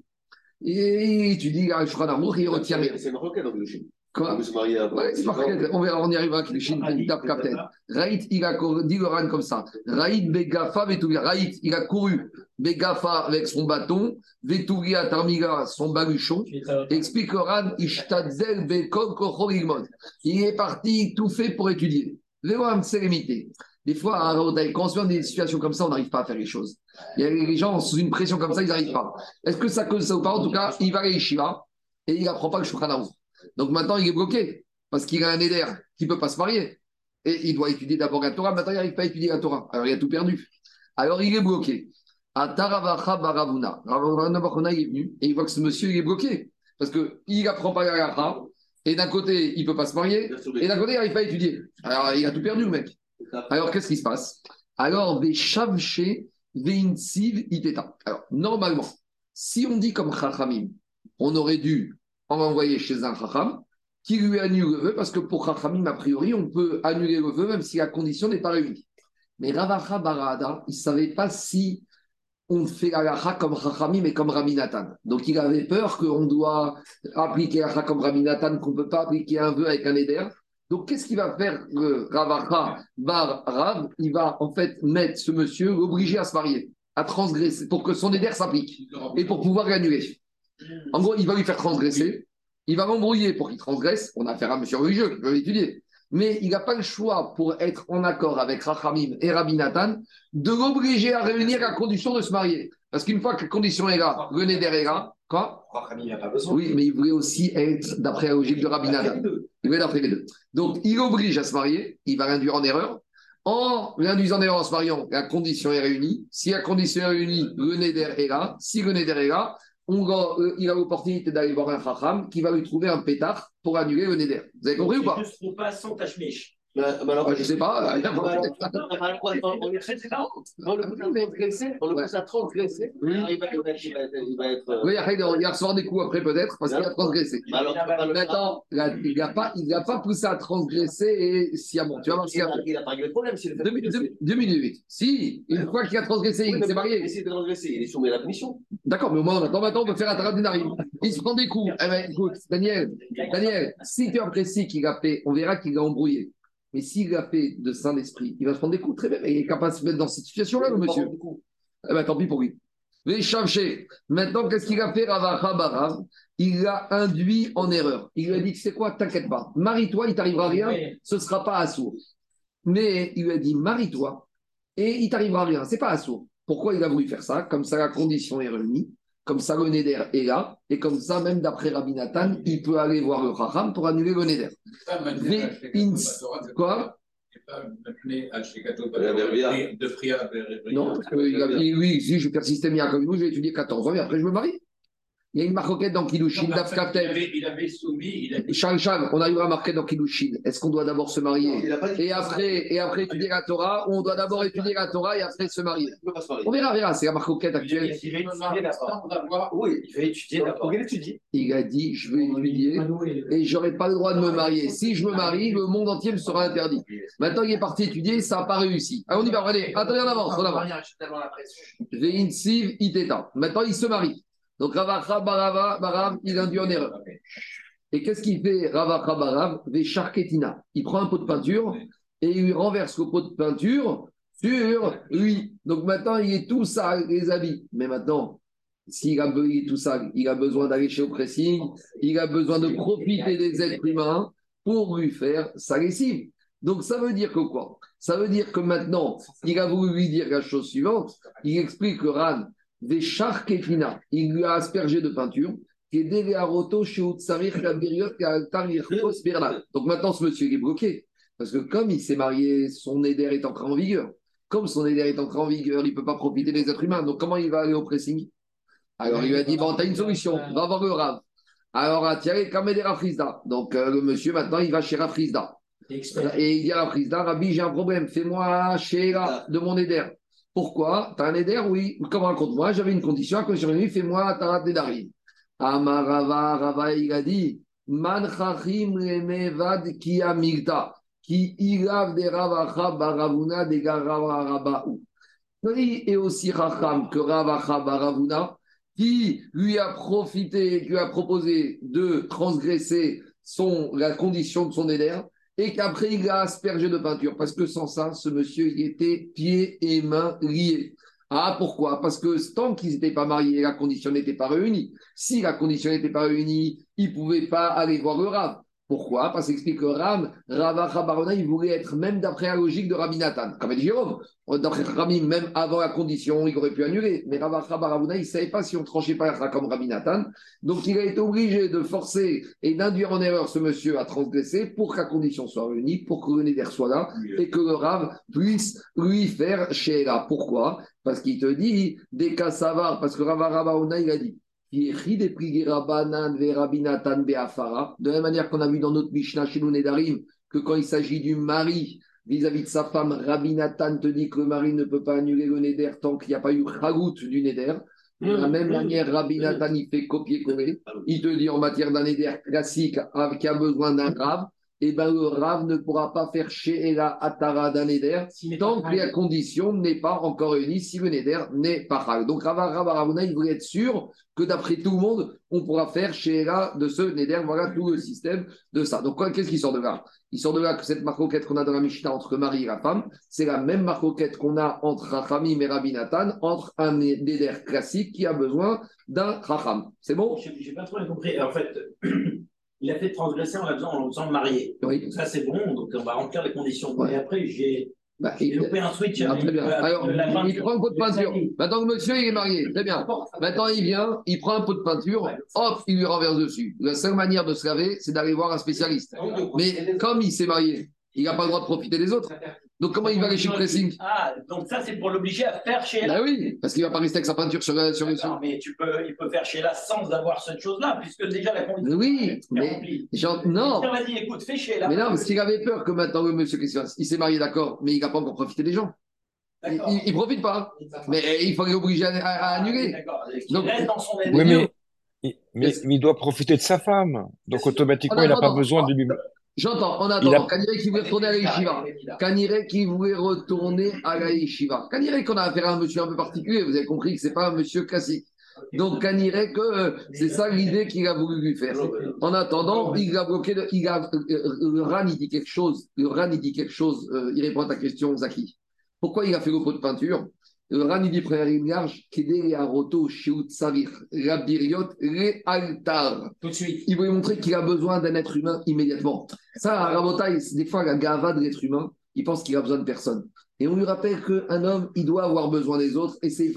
Et il étudie la Aruch, il retient rien. C'est une requête, chien. Quoi veut se marier à Ouais, c'est marqué, on verra, on y arrivera avec les Shin, une tape captain. Raït, il a couru, dit le Ran comme ça. Raït, Begafa, Vetouria. Raït, il a couru, Begafa avec son bâton, Vetouria, Tarmiga, son baluchon. Explique le Ran, Ishtadzel, Bekol, Kochor, Ilmod. Il est parti tout fait pour étudier. Véloam, c'est limité. Des fois, quand on se met dans des situations comme ça, on n'arrive pas à faire les choses. Il y a les gens, sous une pression comme ça, ils n'arrivent pas. Est-ce que ça cause ça ou pas? En tout cas, il va à Yeshiva et il n'apprend pas le Shulchan. Donc maintenant, il est bloqué parce qu'il a un éder qui ne peut pas se marier. Et il doit étudier d'abord la Torah. Maintenant, il n'arrive pas à étudier la Torah. Alors, il a tout perdu. Alors, il est bloqué. À Taravacha Baravuna. Ravuna Baravuna, il est venu et il voit que ce monsieur, il est bloqué. Parce qu'il n'apprend pas la Gacha. Et d'un côté, il ne peut pas se marier. Et d'un côté, il n'arrive pas à étudier. Alors, il a tout perdu, le mec. Alors, qu'est-ce qui se passe? Alors, des veinsiv iteta. Alors, normalement, si on dit comme Chachamim, on aurait dû en envoyer chez un Chacham qui lui annule le vœu, parce que pour Chachamim, a priori, on peut annuler le vœu même si la condition n'est pas réunie. Mais Ravacha Barada, il ne savait pas si on fait la lacha comme Chachamim et comme Raminatan. Donc il avait peur qu'on doit appliquer la lacha comme Raminatan, qu'on ne peut pas appliquer un vœu avec un éder. Donc qu'est-ce qu'il va faire le Ravacha Bar Rav Il va en fait mettre ce monsieur, l'obliger à se marier, à transgresser, pour que son éder s'applique et pour pouvoir l'annuler. En gros, il va lui faire transgresser, il va l'embrouiller pour qu'il transgresse. On a affaire à un monsieur religieux qui peut l'étudier. Mais il n'a pas le choix pour être en accord avec Rachamim et Rabbi Nathan de l'obliger à réunir la condition de se marier. Parce qu'une fois que la condition est là, le neder est là, quoi? Rachamim n'a pas besoin. Oui, mais il voulait aussi être d'après la logique de Rabbi Nathan. Il voulait d'après les deux. Donc, il oblige à se marier, il va l'induire en erreur. En l'induisant en erreur en se mariant, la condition est réunie. Si la condition est réunie, le neder est là. Si le neder est là, on va, euh, il a l'opportunité d'aller voir un chacham qui va lui trouver un pétard pour annuler le neder. Vous avez compris ou pas? Je ne trouve pas sans tachmiche. Mais, mais alors, Ah, Je sais pas. [LAUGHS] il Bah, on est très différent. On le pousse à transgresser, on le pousse à transgresser. Alors, il va il être. il il euh, Oui, après, il va recevoir des coups après peut-être parce qu'il a transgressé. faire. Maintenant, il n'a pas, il n'a pas poussé à transgresser et sciemment. Tu vas voir ce Il qu'il a il a pas réglé le problème. s'il le fait 2018. 2018. Si, une fois qu'il a transgressé, il s'est marié. Mais s'il est transgressé, il est soumis à la punition. D'accord, mais au moins, on attend maintenant, on peut faire un taradinari. Il se prend des coups. Eh ben, écoute, Daniel, Daniel, si tu apprécies qu'il a fait, on verra qu'il a embrouillé. Mais s'il a fait de saint d'esprit, il va se prendre des coups très bien. Il est capable de se mettre dans cette situation-là, le monsieur. Eh ben, tant pis pour lui. Les Shamché. Maintenant, qu'est-ce qu'il a fait, Ravacha Il l'a induit en erreur. Il lui a dit, c'est quoi, t'inquiète pas. Marie-toi, il t'arrivera rien, ce ne sera pas assourd. Mais il lui a dit, marie-toi, et il t'arrivera rien, c'est pas assourd. Pourquoi il a voulu faire ça? Comme ça, la condition est réunie. Comme ça, le Neder est là. Et comme ça, même d'après Rabbi Nathan, il peut aller voir le Chacham pour annuler le Neder. Quoi De prière Non, parce que il a dit, oui, si je persiste bien comme vous, je vais étudier 14 ans et après je me marie. Il y a une marquette dans Kilushin, Il Dafkater. il avait soumis, il avait Charles Charles, on arrivera à marquer dans Kilushin. Est-ce qu'on doit d'abord se marier a et après, et après étudier la Torah ou on doit d'abord étudier la Torah et après se marier. On verra, on verra, c'est la marquette actuelle. Il va étudier d'abord. Oui, il va étudier d'abord. Il a dit, je vais étudier et j'aurai pas le droit de me marier. Si je me marie, le monde entier me sera interdit. Maintenant, il est parti étudier, ça n'a pas réussi. Allez, on y va, allez, attendez, on avance, on avance. Veinsiv iteta. Maintenant, il se marie. Donc, Ravacha Barav, il induit en erreur. Et qu'est-ce qu'il fait, Ravacha Barav. Il prend un pot de peinture et il renverse le pot de peinture sur lui. Donc, maintenant, il est tout sale, les habits. Mais maintenant, s'il a, est tout sale, il a besoin d'aller chez au pressing, il a besoin de profiter des êtres humains pour lui faire sa lessive. Donc, ça veut dire que quoi? Ça veut dire que maintenant, il a voulu lui dire la chose suivante. Il explique que Ran, des Ketina, il lui a aspergé de peinture. Donc maintenant, ce monsieur il est bloqué. Parce que comme il s'est marié, son éder est entré en vigueur. Comme son éder est entré en vigueur, il ne peut pas profiter des êtres humains. Donc comment il va aller au pressing? Alors il lui a dit Bon, tu as une solution, va voir le Rav. Alors, ah, tiens, Kamédé Rafrizda. Donc euh, le monsieur, maintenant, il va chez Rafrizda. Et il dit à Rafrizda Rabbi, j'ai un problème, fais-moi chez la de mon éder. Pourquoi? Tu as un éder Oui. Comme raconte-moi, j'avais une condition, à condition de fais-moi ta Nedarim. Amarava, Rava, il a dit Man chachim lemevad ki amigta, ki ilav de ravacha baravuna de garavabaou. Lui est aussi racham que ravacha baravuna, qui lui a profité, qui lui a proposé de transgresser son, la condition de son éder et qu'après il l'a aspergé de peinture. Parce que sans ça, ce monsieur, il était pieds et mains liés. Ah, pourquoi? Parce que tant qu'ils n'étaient pas mariés, la condition n'était pas réunie. Si la condition n'était pas réunie, ils ne pouvaient pas aller voir le Rav. Pourquoi? Parce qu'explique que Ram, Rava il voulait être même d'après la logique de Rabbi Nathan. Comme a dit Jérôme, d'après Rabbi, même avant la condition, il aurait pu annuler. Mais Rava Rabarona, il ne savait pas si on tranchait pas comme Rabbi Nathan. Donc il a été obligé de forcer et d'induire en erreur ce monsieur à transgresser pour que la condition soit réunie, pour que le Neder soit là et que le Rav puisse lui faire Sheila. Pourquoi? Parce qu'il te dit, des cas parce que Rava Rabarona, il a dit. De la même manière qu'on a vu dans notre Mishnah chez nous, Nedarim, que quand il s'agit du mari vis-à-vis de sa femme, Rabbi Nathan te dit que le mari ne peut pas annuler le Neder tant qu'il n'y a pas eu Chagout du Neder. De la même manière, Rabbi Nathan, il fait copier-coller. Il te dit en matière d'un Neder classique qui a besoin d'un grave, et ben le Rav ne pourra pas faire chez la Atara d'un Neder tant que la condition n'est pas encore réunie, si le Neder n'est pas Hal. Donc Rav Ravuna, il voulait être sûr que d'après tout le monde, on pourra faire chez la de ce Neder. Voilà tout le système de ça. Donc qu'est-ce qui sort de là? Il sort de là que cette marcoquette qu'on a dans la Mishnah entre mari et la femme, c'est la même marcoquette qu'on a entre Rachamim et Rabbi Nathan, entre un Neder classique qui a besoin d'un Racham. C'est bon? J'ai pas trop compris. En fait, [CLEARS THROAT] il a fait transgresser en en faisant marier. Oui. Donc ça, c'est bon, donc on va remplir les conditions. Ouais. Et après, j'ai Bah, il- loupé un switch. Ah, très bien. Euh, Alors, la fin il prend un pot de peinture. Maintenant, le monsieur, il est marié. Très bien. Maintenant, il vient, il prend un pot de peinture, hop, il lui renverse dessus. La seule manière de se laver, c'est d'aller voir un spécialiste. Mais comme il s'est marié, il n'a pas le droit de profiter des autres. Donc, comment il va aller chez le pressing Ah, donc ça, c'est pour l'obliger à faire chez la. Bah oui, parce qu'il va pas rester avec sa peinture sur, sur les Non, mais tu peux, il peut faire chez la sans avoir cette chose-là, puisque déjà la condition Oui, mais-. Genre, non. Dit, écoute, fais chez la. Mais non, parce qu'il avait peur que maintenant, le monsieur, fasse Il s'est marié, d'accord, mais il n'a pas encore profité des gens. Il, il, il profite pas. Mais eh, il faut l'obliger à, à- à annuler. Donc- reste dans son Oui, mais, mais, mais il doit profiter de sa femme. Donc automatiquement, En il n'a pas besoin de lui. J'entends, en attendant, a- Kanirek qui voulait retourner à la yeshiva. Kanirek qui voulait retourner à la yeshiva. Kanirek qu'on a affaire à un monsieur un peu particulier, vous avez compris que c'est pas un monsieur classique. Donc Kanirek, euh, c'est ça l'idée qu'il a voulu lui faire. En attendant, il a bloqué, le- il a, euh, euh, le RAN, il dit quelque chose, le RAN, il dit quelque chose, euh, il répond à ta question, Zaki. Pourquoi il a fait le pot de peinture? Le RAN, il dit, première ligne large, Aroto, Savir, Rabiriot, Re Altar. Tout de suite. Il voulait montrer qu'il a besoin d'un être humain immédiatement. Ça, c'est des fois la gava de l'être humain, il pense qu'il a besoin de personne. Et on lui rappelle qu'un homme, il doit avoir besoin des autres. Et, c'est,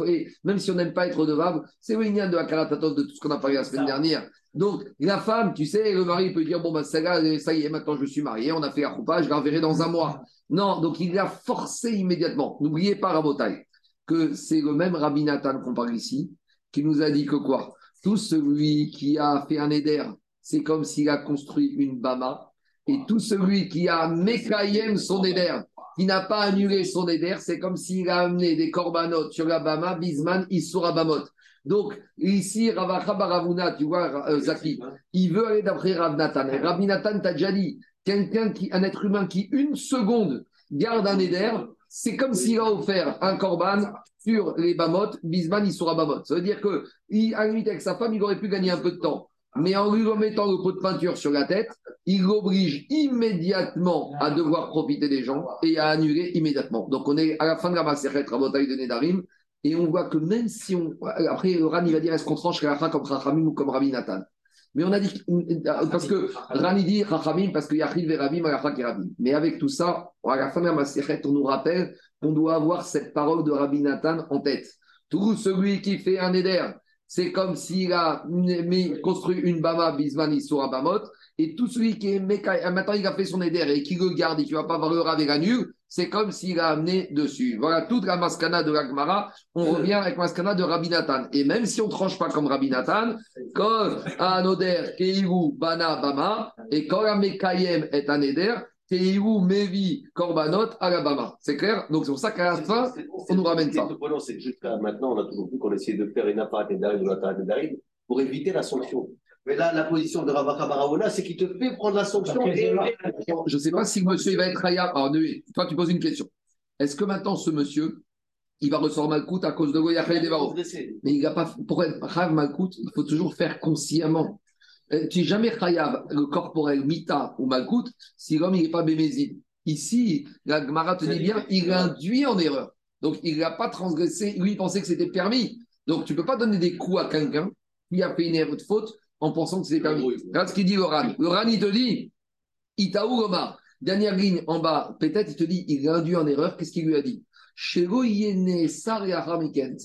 même si on n'aime pas être redevable, c'est l'ignan de la de tout ce qu'on a parlé la semaine Ça. dernière. Donc, la femme, tu sais, le mari peut dire Bon, bah, ça, là, ça y est, maintenant je suis marié, on a fait la roupa, je la reverrai dans un mois. Non, donc il l'a forcé immédiatement. N'oubliez pas, Rabotaï, que c'est le même Rabbi Nathan qu'on parle ici, qui nous a dit que quoi? Tout celui qui a fait un éder, c'est comme s'il a construit une Bama. Et tout celui qui a Mekayem son éder, qui n'a pas annulé son éder, c'est comme s'il a amené des corbanotes sur la Bama, Bisman, Issoura Bamot. Donc, ici, Ravacha Baravuna, tu vois, euh, Zaki, il veut aller d'après Rav Nathan. Rabbi Nathan t'a déjà dit, quelqu'un qui, un être humain qui, une seconde, garde un éder, c'est comme s'il a offert un corban sur les Bamot, Bisman, Issoura Bamot. Ça veut dire que, il, à limite, avec sa femme, il aurait pu gagner un peu de temps. Mais en lui remettant le pot de peinture sur la tête, il l'oblige immédiatement à devoir profiter des gens et à annuler immédiatement. Donc on est à la fin de la Maseret Rabotaï de Nedarim et on voit que même si on. Après, Ran, il va dire est-ce qu'on tranche qu'à la fin comme Rachamim ou comme Rabbi Nathan? Mais on a dit. Parce que Ran, il dit Rachamim parce qu'il y a Chil et Rabim à la fin qui est Rabim. Mais avec tout ça, on nous rappelle qu'on doit avoir cette parole de Rabbi Nathan en tête. Tout celui qui fait un éder, c'est comme s'il a construit une Bama Bisman Issoura Bamot, et tout celui qui est Meka, maintenant il a fait son éder et qui le garde et qui ne va pas voir le Rav et la c'est comme s'il a amené dessus. Voilà toute la maskana de la Gemara. On revient avec maskana de Rabbi Nathan. Et même si on ne tranche pas comme Rabbi Nathan, quand un oder Keiru Bana Bama, et quand un Mekayem est un éder, Keiru Mevi Korbanot Alabama. C'est clair? Donc c'est pour ça qu'à la fin, on nous ramène ça. Jusqu'à maintenant, on a toujours vu qu'on essayait de faire une apparat de d'arriver pour éviter la sanction. Mais là, la position de Ravaka Baravona, c'est qu'il te fait prendre la sanction. Et... Je ne sais pas si le monsieur il va être Hayab. Alors, toi, tu poses une question. Est-ce que maintenant, ce monsieur, il va recevoir Malkout à cause de Goyachel Devaro Mais il n'a pas. Pour être Rav Malkout, il faut toujours faire consciemment. euh, tu n'es jamais chayav le corporel mita ou malkout si l'homme il n'est pas bémézide. Ici, la Gemara te dit bien, il induit en erreur. Donc, il n'a pas transgressé. Lui, il pensait que c'était permis. Donc, tu ne peux pas donner des coups à quelqu'un qui a fait une erreur de faute en pensant que c'était permis. Regarde ce qu'il dit, Loran. Loran, il te dit, Itaou Omar, dernière ligne en bas, peut-être il te dit, il a induit en erreur. Qu'est-ce qu'il lui a dit? C'est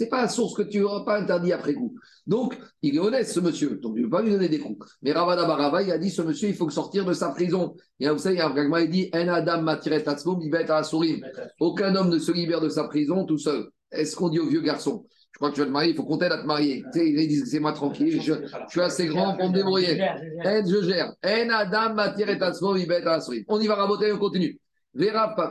pas la source que tu n'auras pas interdit après coup. Donc, il est honnête, ce monsieur. Donc, il ne veut pas lui donner des coups. Mais Ravada Barava, il a dit ce monsieur, il faut sortir de sa prison. Et vous savez, il dit En Adam Aucun homme ne se libère de sa prison tout seul. Est-ce qu'on dit au vieux garçon? Je crois que tu vas te marier, il faut compter à te marier. Tu sais, ils disent c'est moi tranquille, je, suis assez grand pour me débrouiller. Je gère. En Adam On y va raboter, on continue.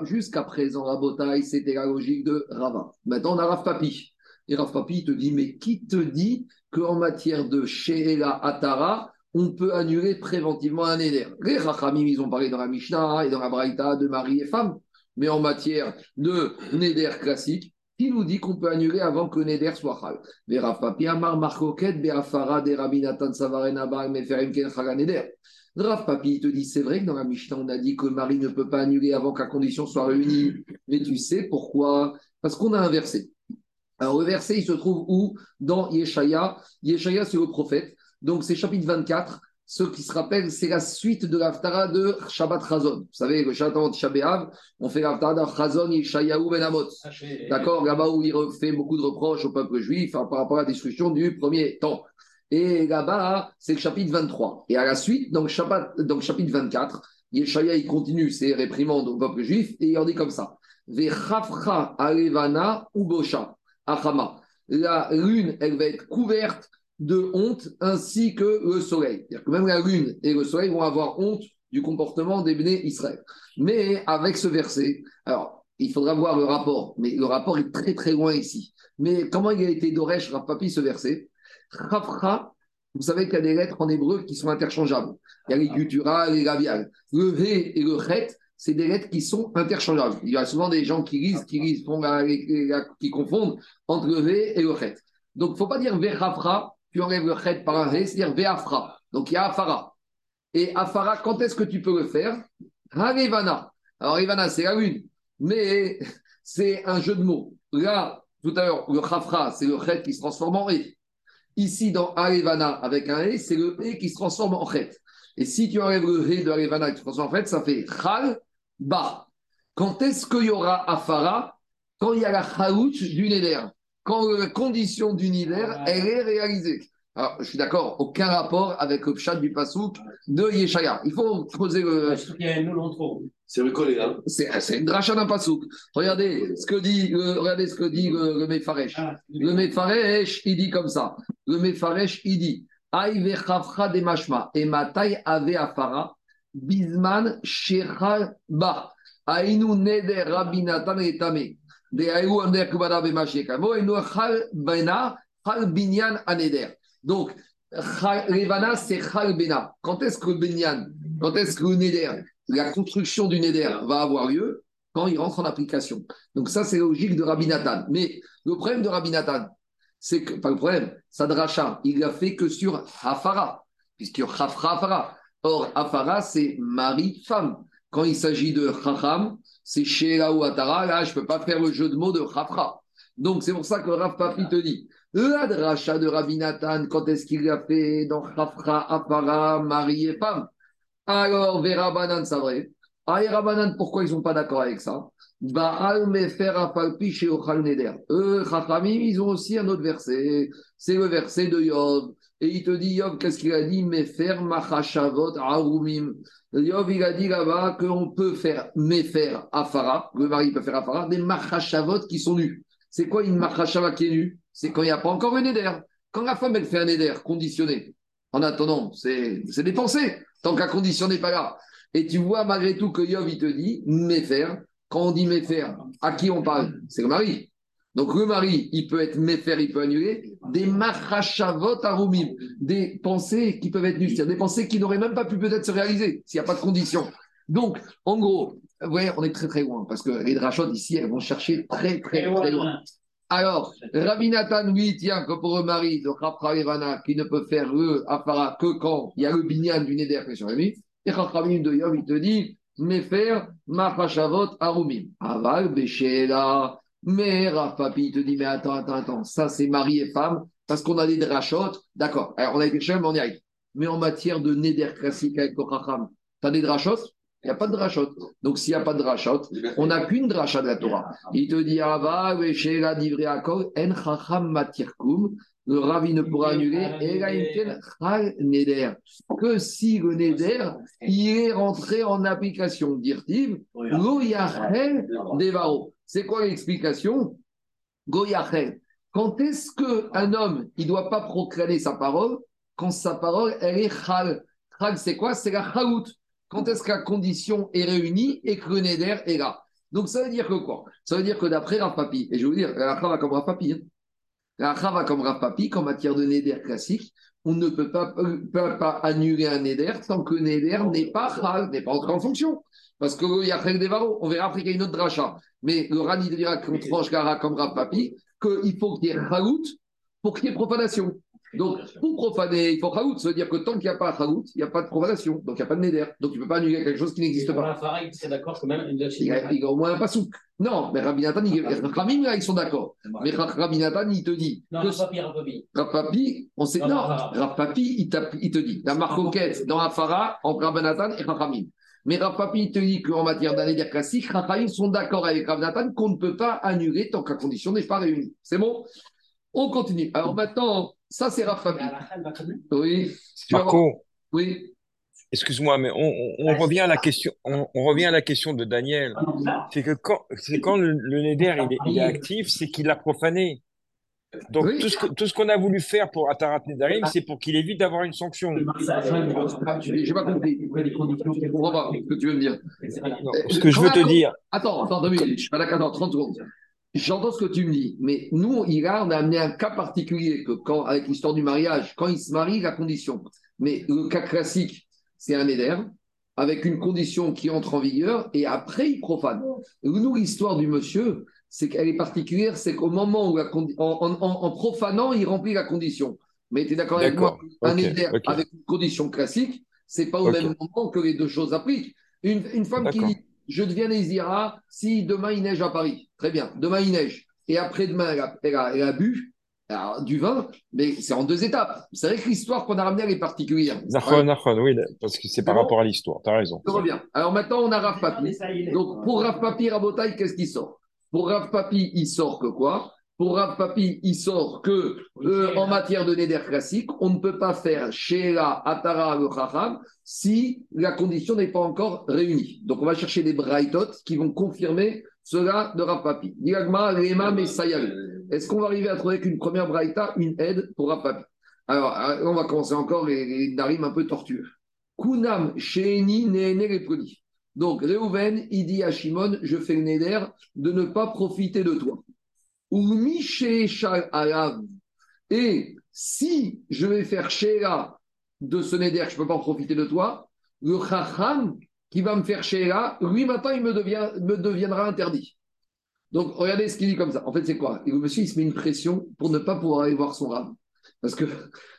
Jusqu'à présent, Rabotaï, c'était la logique de Rava. Maintenant, on a Rav Papi. Et Rav Papi te dit, mais qui te dit qu'en matière de Sheela Atara, on peut annuler préventivement un Neder Les Rachamim, ils ont parlé dans la Mishnah et dans la Braïta de mari et femme. Mais en matière de Neder classique, qui nous dit qu'on peut annuler avant que Neder soit Mais Rav Papi, Amar Markoket, Beafara, De Rabinatan Savarena, Meferim Ken Neder. Rav Papi te dit c'est vrai que dans la Mishnah, on a dit que Marie ne peut pas annuler avant que la condition soit réunie. Mais tu sais pourquoi? Parce qu'on a un verset. Alors, le verset, il se trouve où? Dans Yeshaya. Yeshaya, c'est le prophète. Donc, c'est chapitre 24. Ce qui se rappelle, c'est la suite de l'Aftara de Shabbat Chazon. Vous savez, le Shabbat Shabbat on fait l'Aftara de Chazon Yeshayahu Ben Amot. D'accord? Là-bas où il fait beaucoup de reproches au peuple juif par rapport à la destruction du premier temps. Et là-bas, c'est le chapitre 23. Et à la suite, dans le chapitre, 24, Yeshaya, il continue ses réprimandes au peuple juif et il en dit comme ça. Vechafra alevana ubosha achama. La lune, elle va être couverte de honte ainsi que le soleil. C'est-à-dire que même la lune et le soleil vont avoir honte du comportement des béné Israël. Mais avec ce verset, alors, il faudra voir le rapport, mais le rapport est très très loin ici. Mais comment il a été d'Oresh, Papi, ce verset? Chafra, vous savez qu'il y a des lettres en hébreu qui sont interchangeables. Il y a les gutturales, les labiales. Le V et le chet, c'est des lettres qui sont interchangeables. Il y a souvent des gens qui lisent, qui lisent, qui confondent entre le V et le chet. Donc, il ne faut pas dire Vechafra, tu enlèves le chet par un V, c'est-à-dire Veafra. Donc, il y a Afara. Et Afara, quand est-ce que tu peux le faire? Harivana. Alors, Harivana, c'est la lune. Mais [LAUGHS] c'est un jeu de mots. Là, tout à l'heure, le Chafra, c'est le chet qui se transforme en E. Ici, dans Arevana, avec un E, c'est le E qui se transforme en Chet. Et si tu enlèves le E de Arevana qui se transforme en Chet, ça fait Chal, Ba. Quand est-ce qu'il y aura Afara? Quand il y a la Chaout du Neder. Quand la condition du Neder, elle est réalisée. Alors, je suis d'accord, aucun rapport avec le chat du Passouk de Yeshaya. Il faut poser le. C'est recollé, hein C'est une dracha d'un pasouk. Regardez ce que dit le, regardez ce que dit le, le Mefaresh. Ah, le Mefaresh, il dit comme ça. Le Mefaresh, il dit de mashma et matai ave afara bisman shechal ba ainu neder rabinatan et tame Donc, c'est. Quand est-ce que binyan, quand est-ce que neder la construction du Neder va avoir lieu quand il rentre en application. Donc ça, c'est logique de Rabbi Nathan. Mais le problème de Rabbi Nathan, c'est que, pas le problème, Sadracha, il l'a fait que sur Hafara, puisque Hafra Hafara. Or, Hafara, c'est mari-femme. Quand il s'agit de Chacham, c'est Sheila ou Atara, là, je ne peux pas faire le jeu de mots de Hafra. Donc, c'est pour ça que Rav Papi te dit, la dracha de Rabbi Nathan, quand est-ce qu'il l'a fait dans Hafra, Hafara, mari et femme? Alors, Verabanan, c'est vrai. Ah, Rabanan, pourquoi ils sont pas d'accord avec ça? Baal Mefer Apalpi chez Ochal Neder. Eux, Chachamim, ils ont aussi un autre verset. C'est le verset de Yov. Et il te dit, Yov, qu'est-ce qu'il a dit? Mefer Machashavot Arumim. Yov, il a dit là-bas qu'on peut faire Mefer Afara, le mari peut faire Afara, des Machashavot qui sont nus. C'est quoi une Machashava qui est nue? C'est quand il n'y a pas encore un Neder. Quand la femme, elle fait un Neder conditionné, en attendant, c'est des pensées tant qu'à condition n'est pas là. Et tu vois malgré tout que Yov, il te dit, méfer. Quand on dit méfer, à qui on parle? C'est le mari. Donc le mari, il peut être méfer, il peut annuler. Des marachavot arumim, des pensées qui peuvent être nues, c'est-à-dire des pensées qui n'auraient même pas pu peut-être se réaliser s'il n'y a pas de condition. Donc, en gros, ouais, on est très très loin parce que les drachotes ici, elles vont chercher très très très loin. Alors, Rabbi Nathan, lui, tient que pour le mari de Chafra Levana, qui ne peut faire le Afara que quand il y a le binyan du Neder qui est sur lui, et Chachamim de Yom, il te dit, mais faire Machashavot Arumim. Aval, Beshela. Mais Rav Papi, il te dit, mais attends, attends, attends, ça c'est mari et femme, parce qu'on a des drachot, d'accord, alors on a été chez on y arrive. Mais en matière de Neder classique avec le Chacham, tu as des drachot Il n'y a pas de drachot. Donc s'il n'y a pas de drachot, on n'a qu'une dracha de la Torah. Il te dit, Ava, Beshela, Divrei Akol, En Chacham Matirkum. Le ravi ne pourra annuler neder. Que si le neder, il est rentré en application Goyachel Devaro. C'est quoi l'explication? Goyachel. Quand est-ce qu'un homme, il ne doit pas proclamer sa parole Quand sa parole, elle est chal? Chal, c'est quoi? C'est la chalout. Quand est-ce que la condition est réunie et que le neder est là? Donc ça veut dire que quoi? Ça veut dire que d'après Rav Papi, et je vais vous dire, la va comme Rav Papi, hein, va comme Papi, qu'en matière de neder classique, on ne peut pas, peut pas annuler un neder tant que neder n'est pas chal, n'est pas entré en fonction. Parce qu'il y a des varos. On verra après qu'il y a une autre dracha. Mais le Rani dira qu'on tranche Gara comme Rav Papi, qu'il faut qu'il y ait chalout pour qu'il y ait profanation. Donc, pour profaner, il faut chalout. Ça veut dire que tant qu'il n'y a pas chalout, il n'y a pas de profanation. Donc, il n'y a pas de neder. Donc, tu ne peux pas annuler quelque chose qui n'existe pas. Pareil, c'est d'accord que même il y, a, il y a au moins un pasouk. Non, mais Rabbi Nathan, il, Ramim, là, ils sont d'accord. Mais Rabbi Nathan, il te dit. Non, Rav Papi, on sait. Non. Rav Papi, il, te dit. La marcoquette dans Afara, entre Rabbi Nathan et Ramim. Mais Rav Papi, il te dit qu'en matière d'annéder classique, Ramim sont d'accord avec Rav Nathan qu'on ne peut pas annuler tant que la condition n'est pas réunie. C'est bon? On continue. Alors maintenant, ça, c'est Rav Papi. Oui. Marco, Oui. excuse-moi, mais on, on- on revient à la question, on, on revient à la question de Daniel. C'est que quand, c'est quand le, le Neder il est, il est actif, c'est qu'il l'a profané. Donc Oui. tout ce que- tout ce qu'on a voulu faire pour Atarat Nedarim, c'est pour qu'il évite d'avoir une sanction. J'ai pas compris. Je comprends pas ce que tu veux me dire. Non, ce que je veux te dire, Attends, attends, deux minutes. Je suis pas d'accord, attends, 30 secondes. J'entends ce que tu me dis, mais nous, là, on a amené un cas particulier que quand, avec l'histoire du mariage, quand il se marie, la condition. Mais le cas classique, c'est un éder avec une condition qui entre en vigueur et après il profane. Nous, l'histoire du monsieur, c'est qu'elle est particulière, c'est qu'au moment où, la condi- en, en- en- en profanant, il remplit la condition. Mais tu es d'accord avec moi. Un Ok, éder ok. avec une condition classique, c'est pas au même moment que les deux choses appliquent. Une, une femme qui dit Je deviens Nézira si demain il neige à Paris. Très bien, demain il neige. Et après-demain, elle a, elle a- elle a bu alors, du vin, mais c'est en deux étapes. C'est vrai que l'histoire qu'on a ramenée, elle est particulière. Nahon, Nahon, oui, parce que c'est par bon rapport à l'histoire, tu as raison. Je reviens. Alors maintenant, on a Rav Papi. Donc, pour Rav Papi, Rabotaï, qu'est-ce qui sort? Pour Rav Papi, il sort que quoi? Pour Rav Papi, il sort que, euh, en matière de Neder classique, on ne peut pas faire Sheila, Atara, le Chacham, si la condition n'est pas encore réunie. Donc, on va chercher des Braithot qui vont confirmer cela de Rav Papi. Messayal. Est-ce qu'on va arriver à trouver qu'une première Braïta, une aide pour Rav Papi? Alors, euh, on va commencer encore les, les Darim un peu tortueux. Kunam, Sheeni, Nehene, Leponi. Donc, Reuven, il dit à Shimon, je fais le néder de ne pas profiter de toi. Ou. Et si je vais faire Sheila de ce néder, je ne peux pas profiter de toi, le Chacham qui va me faire Sheila, lui maintenant, il me, deviendra interdit. Donc, regardez ce qu'il dit comme ça. En fait, c'est quoi? Le monsieur, il se met une pression pour ne pas pouvoir aller voir son rab. Parce que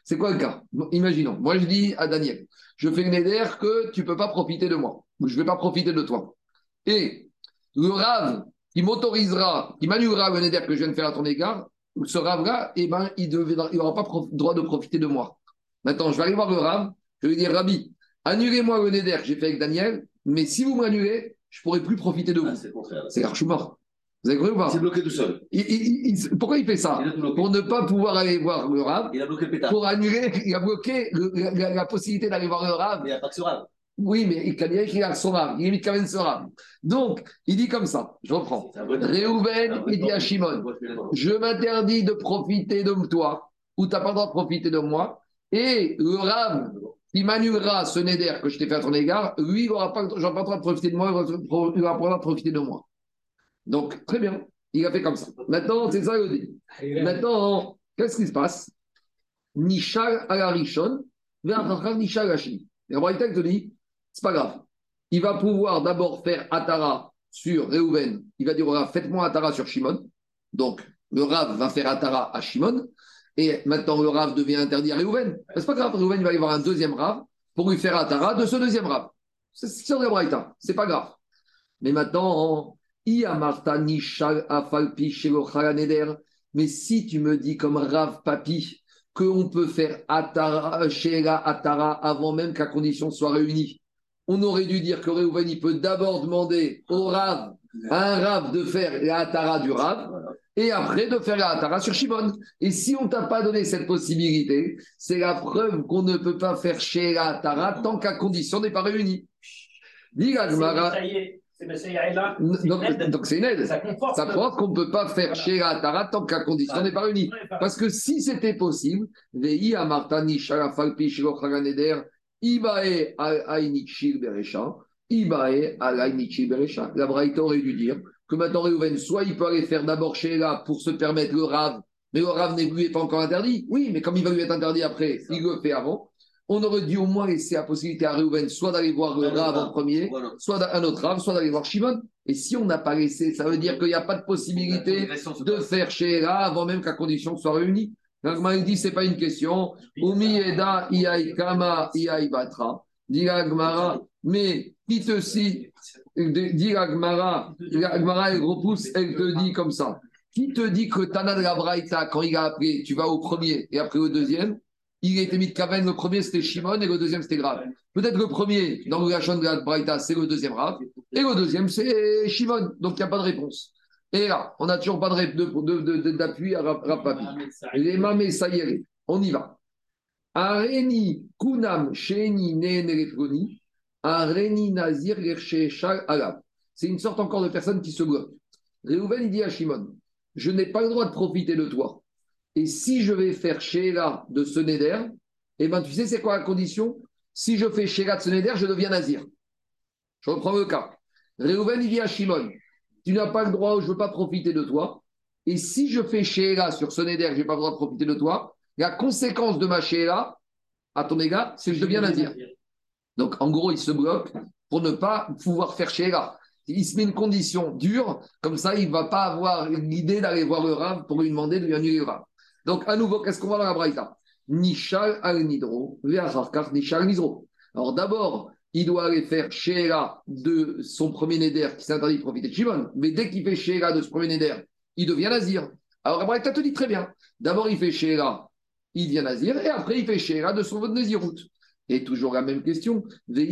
c'est quoi le cas? Imaginons, moi je dis à Daniel, je fais le néder que tu ne peux pas profiter de moi, je ne vais pas profiter de toi. Et le rave qui m'autorisera, qui m'annulera le néder que je viens de faire à ton égard, ce rave-là, eh ben, il n'aura pas prof- droit de profiter de moi. Maintenant, je vais aller voir le rave, je vais lui dire, Rabbi, annulez-moi le néder que j'ai fait avec Daniel, mais si vous m'annulez, je ne pourrai plus profiter de vous. Ah, c'est. C'est l'archumort. Vous avez compris ou pas? Il s'est bloqué tout seul. Il- il- il- Pourquoi il fait ça? Pour ne pas pouvoir aller voir le rave, Il a bloqué le pétard. pour annuler, il a bloqué le- la, la- la possibilité d'aller voir le rave Mais il n'y a pas que ce rave. Oui, mais il dirait qu'il a son rave. Il même son rave. Donc, il dit comme ça. Je reprends. Réhouven, il dit à Shimon Je m'interdis de profiter de toi, ou tu n'as pas le droit de profiter de moi. Et le rave qui m'annulera ce néder que je t'ai fait à ton égard, lui, il n'aura pas, j'aurai pas le droit de profiter de moi, il n'aura pas le droit de profiter de moi. Donc, très bien. Il a fait comme ça. Maintenant, c'est ça le dit. Maintenant, qu'est-ce qui se passe? Nishal à la Rishon, vers Nishal à la Shini. Et il te dit, c'est pas grave. Il va pouvoir d'abord faire Atara sur Reuven. Il va dire, voilà, faites-moi Atara sur Shimon. Donc, le Rav va faire Atara à Shimon, et maintenant le Rav devient interdit à Réhouven. C'est pas grave, Réhouven va y avoir un deuxième Rav pour lui faire Atara de ce deuxième Rav. C'est ce qu'on Braïta, c'est pas grave. Mais maintenant, mais si tu me dis comme Rav Papi qu'on peut faire Atara, Shela Atara avant même qu'à condition soit réunie, on aurait dû dire que Réhouven peut d'abord demander au Rav, à un Rav de faire la Atara du Rav, et après de faire la Atara sur Shimon. Et si on t'a pas donné cette possibilité, c'est la preuve qu'on ne peut pas faire chez la Atara tant qu'à condition n'est pas réunie. Donc, C'est une aide. Ça conforte. Ça prouve qu'on ne peut pas faire chez la Atara tant qu'à condition n'est pas réunie. Parce que si c'était possible, Vei Amartani Sharafalpi Shilochaganeder, Ibae Ainichil Berecha, Ibae Ainichil Berecha. La Braïta aurait dû dire que maintenant Réhouven, soit il peut aller faire d'abord chez là pour se permettre le Rav, mais le Rav n'est lui est pas encore interdit. Oui, mais comme il va lui être interdit après, il le fait avant. On aurait dû au moins laisser la possibilité à Réhouven soit d'aller voir le Rav en premier, Voilà. soit un autre Rav, soit d'aller voir Shimon. Et si on n'a pas laissé, ça veut dire qu'il n'y a pas de possibilité de faire chez là avant même qu'à condition soit réunie. L'Agma il dit c'est pas une question. Umi eda iai kama iai batra. Dit l'Agmara, mais qui te si dit l'Agmara, l'Agmara elle repousse, elle te dit comme ça. Qui te dit que Tana de la Braïta, quand il a appelé, tu vas au premier et après au deuxième, il a été mis de Kaven, le premier c'était Shimon et le deuxième c'était Grave. Peut-être le premier, dans le Gachon de la Braïta, c'est le deuxième Rav, et le deuxième c'est Shimon. Donc il n'y a pas de réponse. Et là, on n'a toujours pas de de- de- de- de- d'appui à Rav Rav Papi. Les mamés, ça y est, on y va. Areni kunam sheni neenerefroni, areni nazir. C'est une sorte encore de personne qui se bloque. Réhouven, il dit à Shimon, je n'ai pas le droit de profiter de toi. Et si je vais faire Sheila de ce Neder, eh ben, tu sais, c'est quoi la condition? Si je fais Sheila de ce Neder, je deviens nazir. Je reprends le cas. Réhouven, il dit à Shimon, tu n'as pas le droit, je ne veux pas profiter de toi. Et si je fais Sheila sur ce Neder, je n'ai pas le droit de profiter de toi, la conséquence de ma Sheila, à ton égard, c'est que je deviens nazir. Donc, en gros, il se bloque pour ne pas pouvoir faire Sheila. Il se met une condition dure, comme ça, il ne va pas avoir l'idée d'aller voir le Rav pour lui demander de lui annuler le Rav. Donc, à nouveau, qu'est-ce qu'on voit dans la Braïta? Nishal al-Nidro, Nishal al-Nidro. Alors, d'abord, il doit aller faire Sheila de son premier Neder qui s'interdit de profiter de Shimon. Mais dès qu'il fait Sheila de ce premier Neder, il devient Nazir. Alors, la Braïta te dit très bien. D'abord, il fait Sheila, il devient Nazir, et après, il fait Sheila de son vote Nazirout. Et toujours la même question. Mais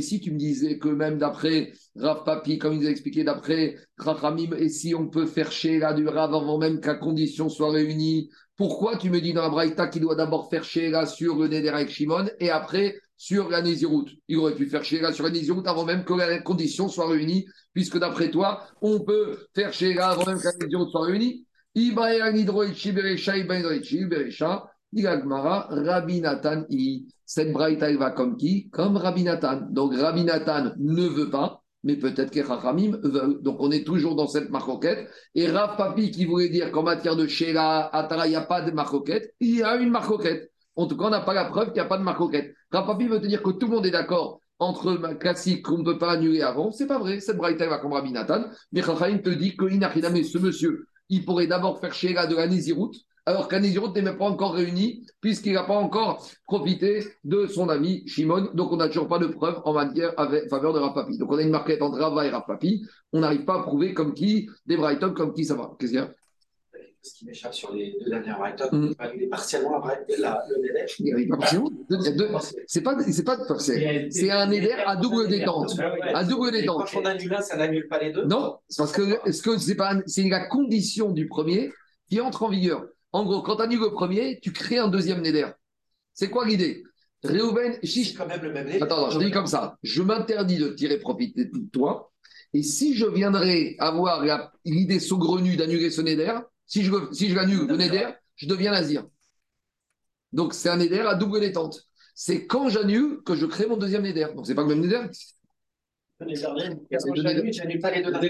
si tu me disais que même d'après Rav Papi, comme il nous a expliqué, d'après Rachamim, et si on peut faire Sheila du Rav avant même qu'à condition soit réunie, pourquoi tu me dis dans la Braïta qu'il doit d'abord faire Sheila sur le Neder avec Shimon et après sur la Néziroute Il aurait pu faire Sheila sur la Néziroute avant même que la condition soit réunie, puisque d'après toi, on peut faire Sheila avant même que la Néziroute soit réunie. Il- cette braïta, elle va comme qui? Comme Rabbi Nathan. Donc Rabbi Nathan ne veut pas, mais peut-être que veut. Donc on est toujours dans cette marcoquette. Et Rav Papi qui voulait dire qu'en matière de Sheila, Atara, il n'y a pas de marcoquette, il y a une marcoquette. En tout cas, on n'a pas la preuve qu'il n'y a pas de marcoquette. Rav Papi veut te dire que tout le monde est d'accord entre classique qu'on ne peut pas annuler avant. C'est pas vrai. Cette braïta, va comme Rabbi Nathan. Mais Chachamim te dit rien à ce monsieur, il pourrait d'abord faire Sheila de la Néziroute alors qu'Anézirut n'est même pas encore réuni, puisqu'il n'a pas encore profité de son ami Shimon. Donc, on n'a toujours pas de preuve en matière avec faveur de Rapapi. Donc, on a une marquette entre Rava et Rapapi. On n'arrive pas à prouver comme qui, des Brighton, comme qui ça va. Qu'est-ce qu'il y a? Ce qui m'échappe sur les deux dernières Brighton, Mhm. il annuler partiellement après la, le. Il a pas deux- C'est pas, c'est pas c'est, c'est un éder à double détente. À double détente. quand on annule un, ça n'annule pas les deux? Non, c'est parce que c'est pas, c'est la condition du premier qui entre en vigueur. En gros, quand tu annules le premier, tu crées un deuxième Neder. C'est quoi l'idée? Réhouven, C'est Shish, quand même le même délai. Attends, je dis comme ça. Je m'interdis de tirer profit de toi. Et si je viendrais avoir l'idée saugrenue d'annuler ce Neder, si je, si je l'annule, le Neder, je deviens nazir. Donc c'est un Neder à double détente. C'est quand j'annule que je crée mon deuxième Neder. Donc c'est pas le même Neder. Les.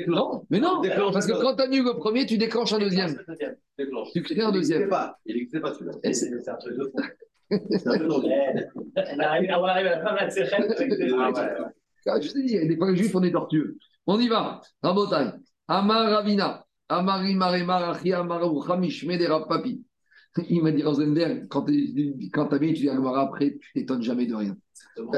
Non, mais non. Parce que quand tu annules le premier, tu déclenches un deuxième. Tu crées un deuxième. pas. Il n'existait pas celui-là. C'est- un truc de fou. C'est un peu drôle. On arrive on arrive à la fin de la sécheresse Ah Je te dis, des fois les juifs, on est tortueux. On y va. Rabotai. Amar Ravina, Amari Marema, Rachi, Amaraou, Hamish, Medera Papi. [LAUGHS] Il m'a dit Rosenberg, quand tu quand as mis, tu dis Agmara après, tu t'étonnes jamais de rien.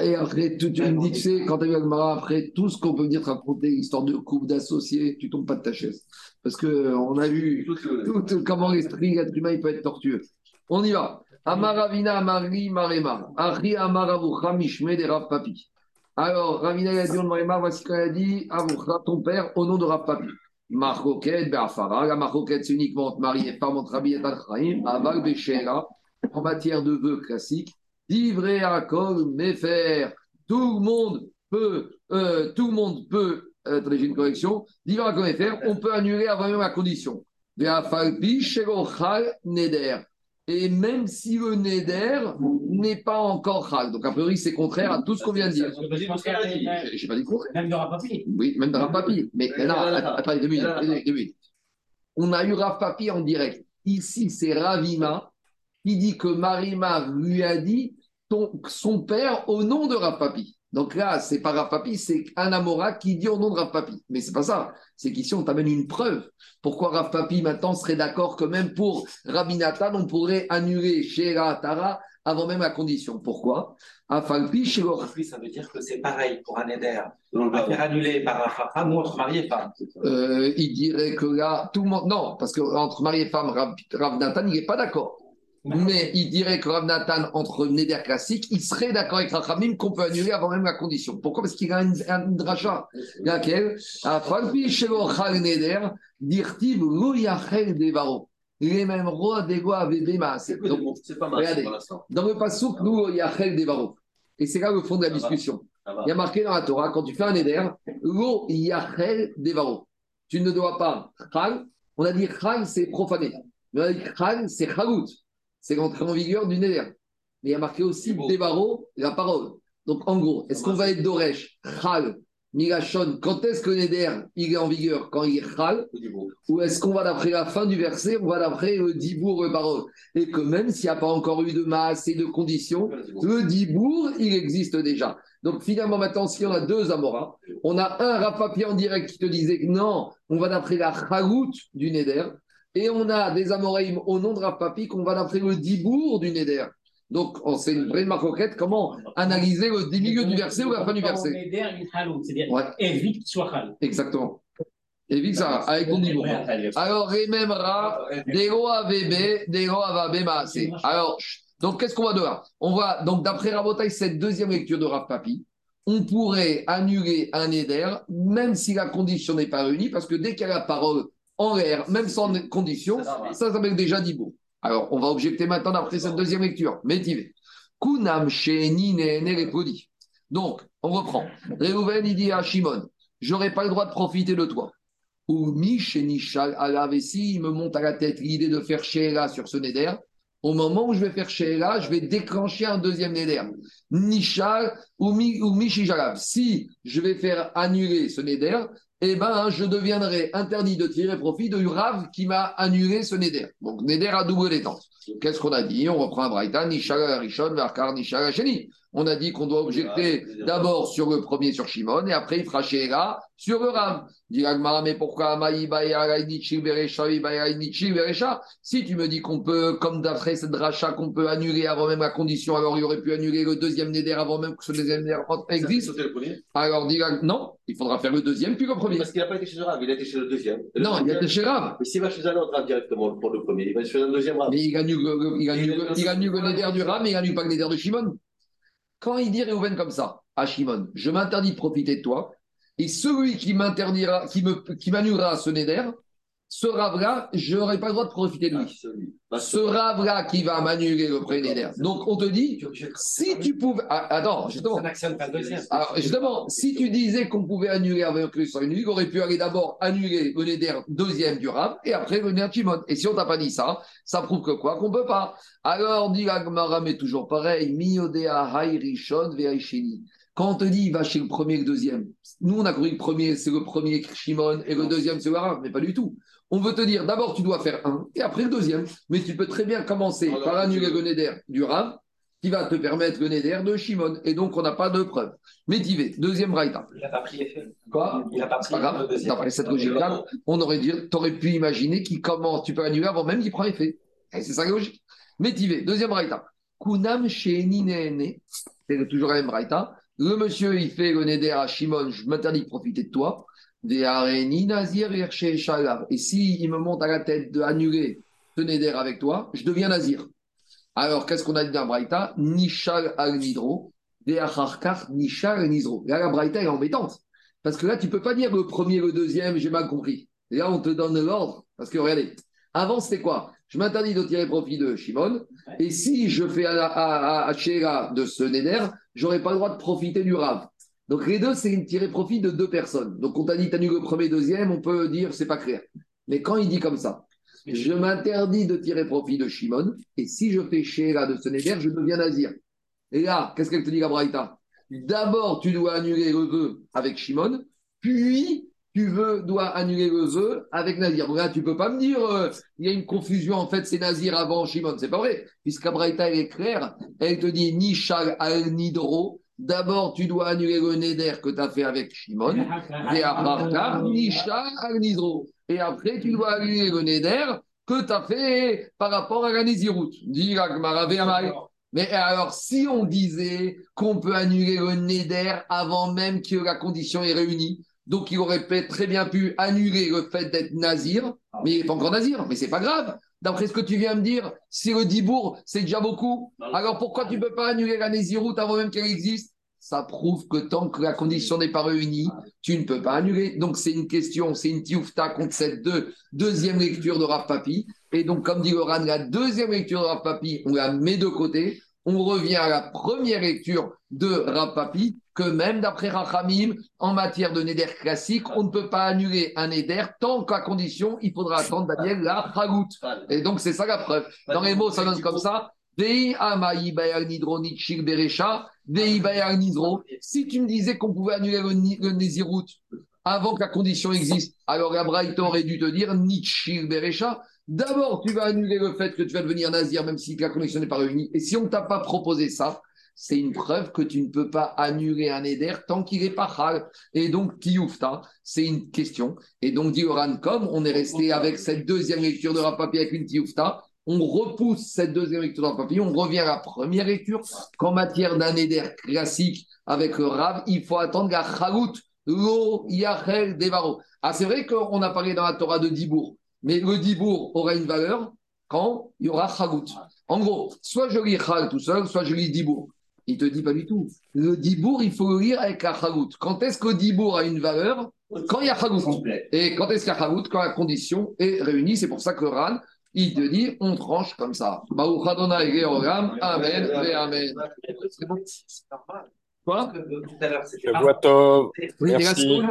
Et après, tu, tu me dis, tu sais, quand tu as vu Agmara après, tout ce qu'on peut dire te raconter, histoire de couple, d'associés, tu tombes pas de ta chaise. Parce qu'on a vu tout, tout- comment l'esprit, l'être humain, il peut être tortueux. On y va. Amaravina, Amari, Marema. Achi, Amaravu, Hamish, Medera Papi. Alors, Ravina il a dit voici ce qu'il a dit, Avoucha, ton père, au nom de Rav Papi. Marcoquette, Be'afara. La marcoquette, c'est uniquement entre mari et femme, entre Rabbi et Al-Chaim. Aval, Beshera. En matière de vœux classiques. Divré à Kol, Mefer. Tout le monde peut, euh, tout le monde peut, euh, j'ai une correction. Divré à Kol, Mefer, on peut annuler avant même la condition. Neder. Et même si le Neder n'est pas encore Chal. Donc, a priori, c'est contraire à tout ce qu'on vient de dire. J'ai pas dit contraire. Même de Rapapi. Oui, même dans Rav Papi. Mais là, attendez deux minutes. On a eu Rav Papi en direct. Ici, c'est Ravima qui dit que Marima lui a dit ton, son père au nom de Rav Papi. Donc là, c'est pas Rav Papi, c'est un Amora qui dit au nom de Rav Papi. Mais c'est pas ça. C'est qu'ici, on t'amène une preuve. Pourquoi Rav Papi maintenant serait d'accord que même pour Rabbi Nathan, on pourrait annuler Shera Tara avant même la condition? Pourquoi? Afalpi, Shelo- Lui, ça veut dire que c'est pareil pour un éder. Le On va faire annuler par un ou entre mari et femme. Euh, il dirait que là, tout le monde. Non, parce qu'entre mari et femme, Rav, Rav Nathan, il n'est pas d'accord. Mais il dirait que Rav Nathan, entre Neder classique, il serait d'accord avec Rachamim qu'on peut annuler avant même la condition. Pourquoi? Parce qu'il a une, une dracha. Laquelle? Neder, dirtiv lo yachel devaro. Les mêmes rois des rois avaient des masses. C'est pas mal regardez. pour dans le pasouk, nous, il y a Chel Devaro. Et c'est là le fond de la discussion. Il y a marqué dans la Torah, quand tu fais un éder, l'eau yachel devaro. Tu ne dois pas chal. On a dit chal, c'est profané. Mais on a dit chal, c'est chalout. C'est l'entrée en vigueur du néder. Mais il y a marqué aussi devaro, la parole. Donc en gros, est-ce qu'on va être doresh, chal, migashon Quand est-ce que le néder, il est en vigueur Quand il est chal ou est-ce qu'on va d'après la fin du verset, on va d'après le dibour, le parole Et que même s'il n'y a pas encore eu de masse et de conditions, le dibour, il existe déjà. Donc finalement, maintenant, si on a deux Amoras, on a un Rapapi en direct qui te disait que non, on va d'après la Chagout du Neder, et on a des Amoraïm au nom de Rapapi qu'on va d'après le dibour du Neder. Donc, on- c'est une vraie marcoquette. Comment analyser le milieu du verset ou la fin du verset c'est-à-dire Ouais, évite soit exactement. Et vite ça, avec ton dibour. Alors, Remem Ra, Dego AVB, Dego AVB Maasé. Alors, donc qu'est-ce qu'on va de là On va, donc d'après Rabotaï, cette deuxième lecture de Rav Papi, on pourrait annuler un éder, même si la condition n'est pas réunie, parce que dès qu'il y a la parole en l'air, même sans condition, ça s'appelle déjà Dibo. Alors, on va objecter maintenant d'après cette deuxième lecture. Métivé. Kunam. Donc, on reprend. Réhouven, il dit à Shimon, j'aurais pas le droit de profiter de toi. Ou Mishenishal Alav, et s'il me monte à la tête l'idée de faire Sheela sur ce Neder, au moment où je vais faire Sheela, je vais déclencher un deuxième Neder. Nishal ou, mi, ou Mishijalav. Si je vais faire annuler ce Neder, eh ben, je deviendrai interdit de tirer profit de Rav qui m'a annulé ce Neder. Donc, Neder à double détente. Qu'est-ce qu'on a dit? On reprend Braïta, Nishal Rishon, Varkar, Nishal Sheni. On a dit qu'on doit objecter d'abord sur le premier, sur Shimon, et après il fera Sheela sur le Rav. Dit mais pourquoi Si tu me dis qu'on peut, comme d'après cette dracha, qu'on peut annuler avant même la condition, alors il aurait pu annuler le deuxième Neder avant même que ce deuxième Neder existe. Alors, dit non, il faudra faire le deuxième puis le premier. Parce qu'il n'a pas été chez le Rav, il a été chez le deuxième. Le Non, il deuxième- était chez Rav. Mais s'il va chez un autre Rav directement pour le premier, il va chez un deuxième Rav. Mais il annule le, il annule le- Neder du Rav, mais il annule pas le Neder de Shimon. Quand il dit Réhouven comme ça à Shimon, je m'interdis de profiter de toi, et celui qui m'interdira, qui me, qui m'annulera ce Neder, ce Rav-là, je n'aurai pas le droit de profiter de lui. Bah, Ce Rav-là qui va m'annuler le Neder. Donc, on te dit, si tu pouvais. Ah, attends, justement. Ça n'actionne pas le deuxième. Alors, justement, si tu disais qu'on pouvait annuler avant que soit une il aurait pu aller d'abord annuler le Neder deuxième du Rav et après le Shimon. Et si on t'a pas dit ça, ça prouve que quoi Qu'on peut pas. Alors, dit Agmara, mais toujours pareil, Miyodea Hai Rishon Ve'aisheni. Quand on te dit, va chez le premier et le deuxième, nous, on a cru que le premier, c'est le premier Shimon et le deuxième, c'est le mais pas du tout. On veut te dire, d'abord, tu dois faire un et après le deuxième. Mais tu peux très bien commencer Alors, par tu annuler le Neder du Rav qui va te permettre le Neder de Shimon. Et donc, on n'a pas de preuve. Métivé, deuxième braïta. Il n'a pas pris effet. Quoi Il n'a pas C'est pris grave. D'après cette logique-là, on aurait dit, t'aurais pu imaginer qu'il commence, tu peux annuler avant même qu'il prend effet. Et c'est ça la logique. Métivé, deuxième braïta. Kunam. C'est toujours la même braïta. Le monsieur, il fait le Neder à Shimon, je m'interdis de profiter de toi. Et si il me monte à la tête d'annuler ce Neder avec toi, je deviens nazir. Alors, qu'est-ce qu'on a dit dans braïta? Nishal al nidro. Des acharkar nishal al nidro. Là, la braïta est embêtante. Parce que là, tu peux pas dire le premier, le deuxième, j'ai mal compris. Et là, on te donne l'ordre. Parce que regardez, avant, c'était quoi? Je m'interdis de tirer profit de Shimon. Et si je fais à, à, à, à Sheila de ce Neder, j'aurais pas le droit de profiter du Rav. Donc les deux, c'est une tirer profit de deux personnes. Donc on t'a dit, t'annules le premier, deuxième, on peut dire, c'est pas clair. Mais quand il dit comme ça, je m'interdis de tirer profit de Shimon, et si je fais Sheila de ce Neder, je deviens nazir. Et là, qu'est-ce qu'elle te dit, la Braïta D'abord, tu dois annuler le vœu avec Shimon, puis tu veux, dois annuler le vœu avec Nazir. Là, tu peux pas me dire, euh, il y a une confusion, en fait, c'est Nazir avant Shimon. C'est pas vrai. Puisque Braïta, elle est claire, elle te dit Nishal al Nidro. D'abord, tu dois annuler le Neder que tu as fait avec Shimon. Et après, Nishal al Nidro. Et après, tu dois annuler le Neder que tu as fait par rapport à la Gemara, Ve'amai. Mais alors, si on disait qu'on peut annuler le Neder avant même que la condition est réunie, donc il aurait très bien pu annuler le fait d'être Nazir, mais il n'est pas encore Nazir, mais c'est pas grave. D'après ce que tu viens me dire, si le Dibourg, c'est déjà beaucoup, alors pourquoi tu ne peux pas annuler la Néziroute avant même qu'elle existe? Ça prouve que tant que la condition n'est pas réunie, tu ne peux pas annuler. Donc c'est une question, c'est une tioufta contre cette deux- deuxième lecture de Rav Papi. Et donc, comme dit Laurent, la deuxième lecture de Rav Papi, on la met de côté. On revient à la première lecture de Rav Papi, que même d'après Rachamim, en matière de Neder classique, on ne peut pas annuler un Neder tant qu'à condition, il faudra attendre Daniel la Chagout. Et donc, c'est ça la preuve. Dans les mots, ça donne comme ça. Si tu me disais qu'on pouvait annuler le, Nézirut avant que la condition existe, alors la aurait dû te dire nitchil berecha. D'abord, tu vas annuler le fait que tu vas devenir nazir, même si la condition n'est pas réunie. Et si on ne t'a pas proposé ça, c'est une preuve que tu ne peux pas annuler un éder tant qu'il n'est pas hal. Et donc, tioufta, c'est une question. Et donc, dit Oran, comme on est resté avec cette deuxième lecture de Rapapi avec une tioufta, on repousse cette deuxième lecture de Rapapi, on revient à la première lecture, qu'en matière d'un éder classique avec le Rav, il faut attendre la chagout, lo yachel devaro. Ah, c'est vrai qu'on a parlé dans la Torah de Dibourg, mais le Dibourg aura une valeur quand il y aura chagout. En gros, soit je lis chal tout seul, soit je lis Dibourg. Il te dit pas du tout. Le Dibourg, il faut le lire avec la chagout. Quand est-ce que le Dibourg a une valeur Quand il y a chagout. Et quand est-ce qu'il y a chagout Quand la condition est réunie. C'est pour ça que Ran, il te dit, on tranche comme ça. Amen, Amen. C'est bon C'est normal. Quoi euh, Tout à l'heure, c'était vois Tov. Oui, Merci.